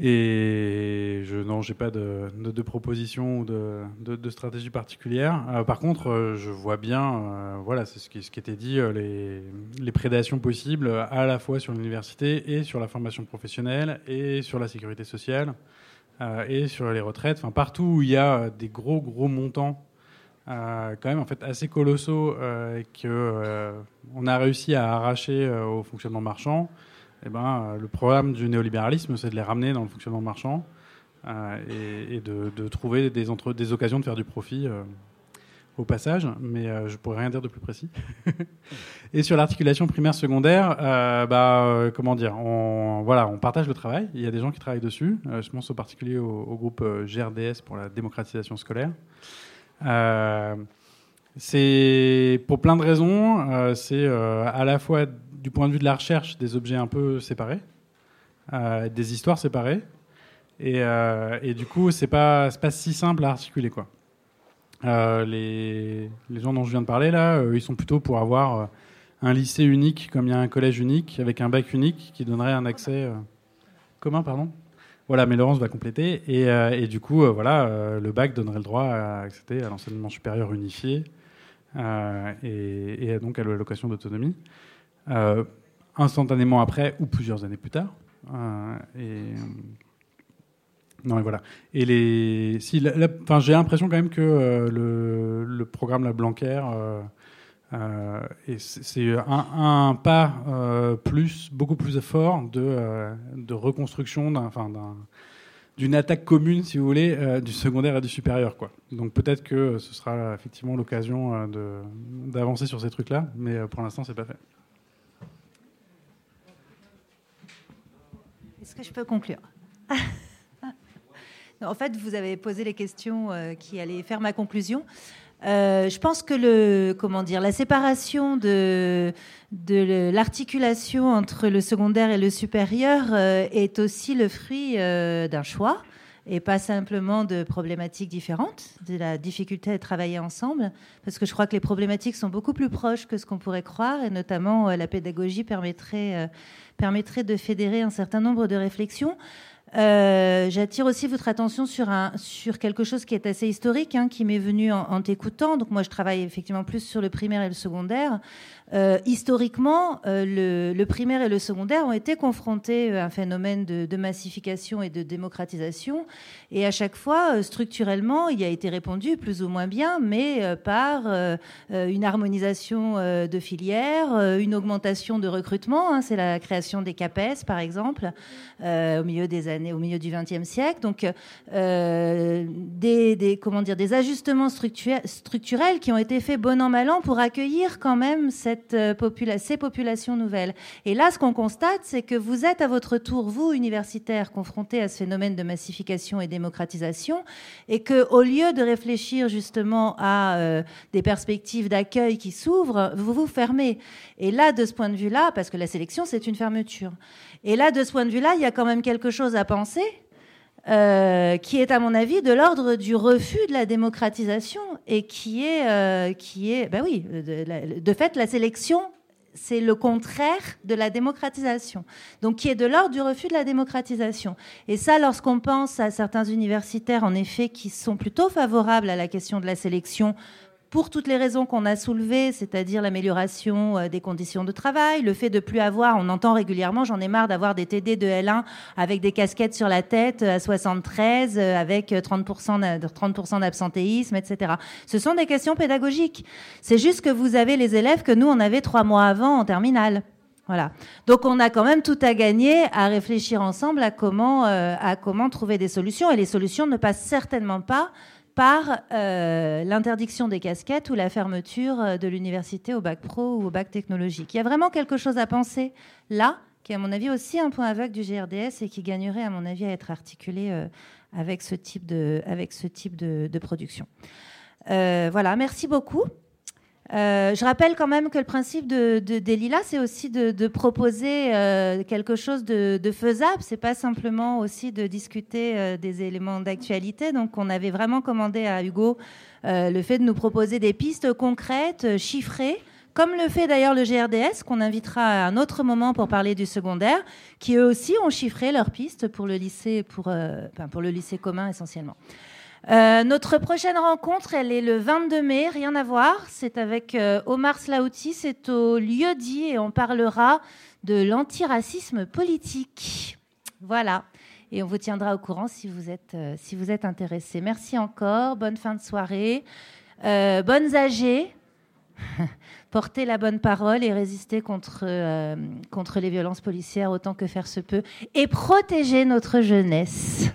Speaker 3: et je non, j'ai pas de, de, proposition ou de, de, stratégie particulière. Euh, par contre, euh, je vois bien, euh, voilà, c'est ce qui, ce qui était dit, les, les, prédations possibles à la fois sur l'université et sur la formation professionnelle et sur la sécurité sociale et sur les retraites. Enfin, partout où il y a des gros gros montants, quand même en fait assez colossaux que on a réussi à arracher au fonctionnement marchand. Eh ben, euh, le programme du néolibéralisme, c'est de les ramener dans le fonctionnement marchand euh, et, de, trouver des, occasions de faire du profit euh, au passage, mais je je pourrais rien dire de plus précis. <laughs> et sur l'articulation primaire-secondaire, bah, comment dire, on, voilà, on partage le travail. Il y a des gens qui travaillent dessus. je pense au particulier au, groupe GRDS pour la démocratisation scolaire. C'est pour plein de raisons. c'est à la fois du point de vue de la recherche, des objets un peu séparés, euh, des histoires séparées. Et, euh, du coup, c'est pas, pas si simple à articuler. Quoi. Euh, les, gens dont je viens de parler, là, ils sont plutôt pour avoir un lycée unique, comme il y a un collège unique, avec un bac unique qui donnerait un accès commun. pardon. Voilà, mais Laurence va compléter. Et, et du coup, voilà, le bac donnerait le droit à accéder à l'enseignement supérieur unifié et, donc à l'allocation d'autonomie. Euh, instantanément après ou plusieurs années plus tard. Euh, et, non, et voilà. Et les, j'ai l'impression quand même que euh, le, le, programme La Blanquer, euh, c'est un, un, pas plus, beaucoup plus fort de, de reconstruction d'un, enfin, d'une attaque commune, si vous voulez, du secondaire et du supérieur. Quoi. Donc peut-être que ce sera effectivement l'occasion d'avancer sur ces trucs-là, mais pour l'instant, c'est pas fait.
Speaker 2: Est-ce que je peux conclure? <laughs> En fait, vous avez posé les questions euh, qui allaient faire ma conclusion. Euh, je pense que le, comment dire, la séparation de, l'articulation entre le secondaire et le supérieur euh, est aussi le fruit d'un choix et pas simplement de problématiques différentes, de la difficulté à travailler ensemble, parce que je crois que les problématiques sont beaucoup plus proches que ce qu'on pourrait croire, et notamment la pédagogie permettrait de fédérer un certain nombre de réflexions. Euh, j'attire aussi votre attention sur, un, sur quelque chose qui est assez historique, hein, qui m'est venu en, en t'écoutant. Donc moi, je travaille effectivement plus sur le primaire et le secondaire. Euh, historiquement, euh, le, primaire et le secondaire ont été confrontés à un phénomène de, massification et de démocratisation. Et à chaque fois, structurellement, il a été répondu plus ou moins bien, mais par une harmonisation de filières, une augmentation de recrutement. Hein, c'est la création des CAPES, par exemple, au milieu des années au milieu du XXe siècle. Donc, euh, des, comment dire, des ajustements structurels qui ont été faits bon an mal an pour accueillir quand même cette euh, ces populations nouvelles. Et là, ce qu'on constate, c'est que vous êtes à votre tour, vous universitaires, confrontés à ce phénomène de massification et démocratisation, et que au lieu de réfléchir justement à euh, des perspectives d'accueil qui s'ouvrent, vous vous fermez. Et là, de ce point de vue-là, parce que la sélection, c'est une fermeture. Et là, de ce point de vue-là, il y a quand même quelque chose à penser, euh, qui est, à mon avis, de l'ordre du refus de la démocratisation et qui est, euh, qui est, ben oui, de, de fait, la sélection c'est le contraire de la démocratisation. Donc, qui est de l'ordre du refus de la démocratisation. Et ça, lorsqu'on pense à certains universitaires, en effet, qui sont plutôt favorables à la question de la sélection, pour toutes les raisons qu'on a soulevées, c'est-à-dire l'amélioration euh, des conditions de travail, le fait de plus avoir, on entend régulièrement, j'en ai marre d'avoir des TD de L1 avec des casquettes sur la tête à 73, euh, avec 30%, 30 d'absentéisme, etc. Ce sont des questions pédagogiques. C'est juste que vous avez les élèves que nous, on avait trois mois avant en terminale. Voilà. Donc on a quand même tout à gagner à réfléchir ensemble à comment, euh, à comment trouver des solutions. Et les solutions ne passent certainement pas par euh, l'interdiction des casquettes ou la fermeture euh, de l'université au bac pro ou au bac technologique. Il y a vraiment quelque chose à penser là, qui est à mon avis aussi un point aveugle du GRDS et qui gagnerait à mon avis à être articulé euh, avec ce type de, avec ce type de, de production. voilà, merci beaucoup. Euh, je rappelle quand même que le principe de, de c'est aussi de, proposer euh, quelque chose de, de faisable. C'est pas simplement aussi de discuter euh, des éléments d'actualité. Donc, on avait vraiment commandé à Hugo le fait de nous proposer des pistes concrètes, chiffrées, comme le fait d'ailleurs le GRDS, qu'on invitera à un autre moment pour parler du secondaire, qui eux aussi ont chiffré leurs pistes pour le lycée, pour le lycée commun essentiellement. Euh, notre prochaine rencontre, elle est le 22 mai, rien à voir. C'est avec euh, Omar Slaouti, c'est au lieu dit et on parlera de l'antiracisme politique. Voilà. Et on vous tiendra au courant si vous êtes, euh, si vous êtes intéressé. Merci encore. Bonne fin de soirée. bonnes âgées. <laughs> Portez la bonne parole et résistez contre, contre les violences policières autant que faire se peut. Et protégez notre jeunesse.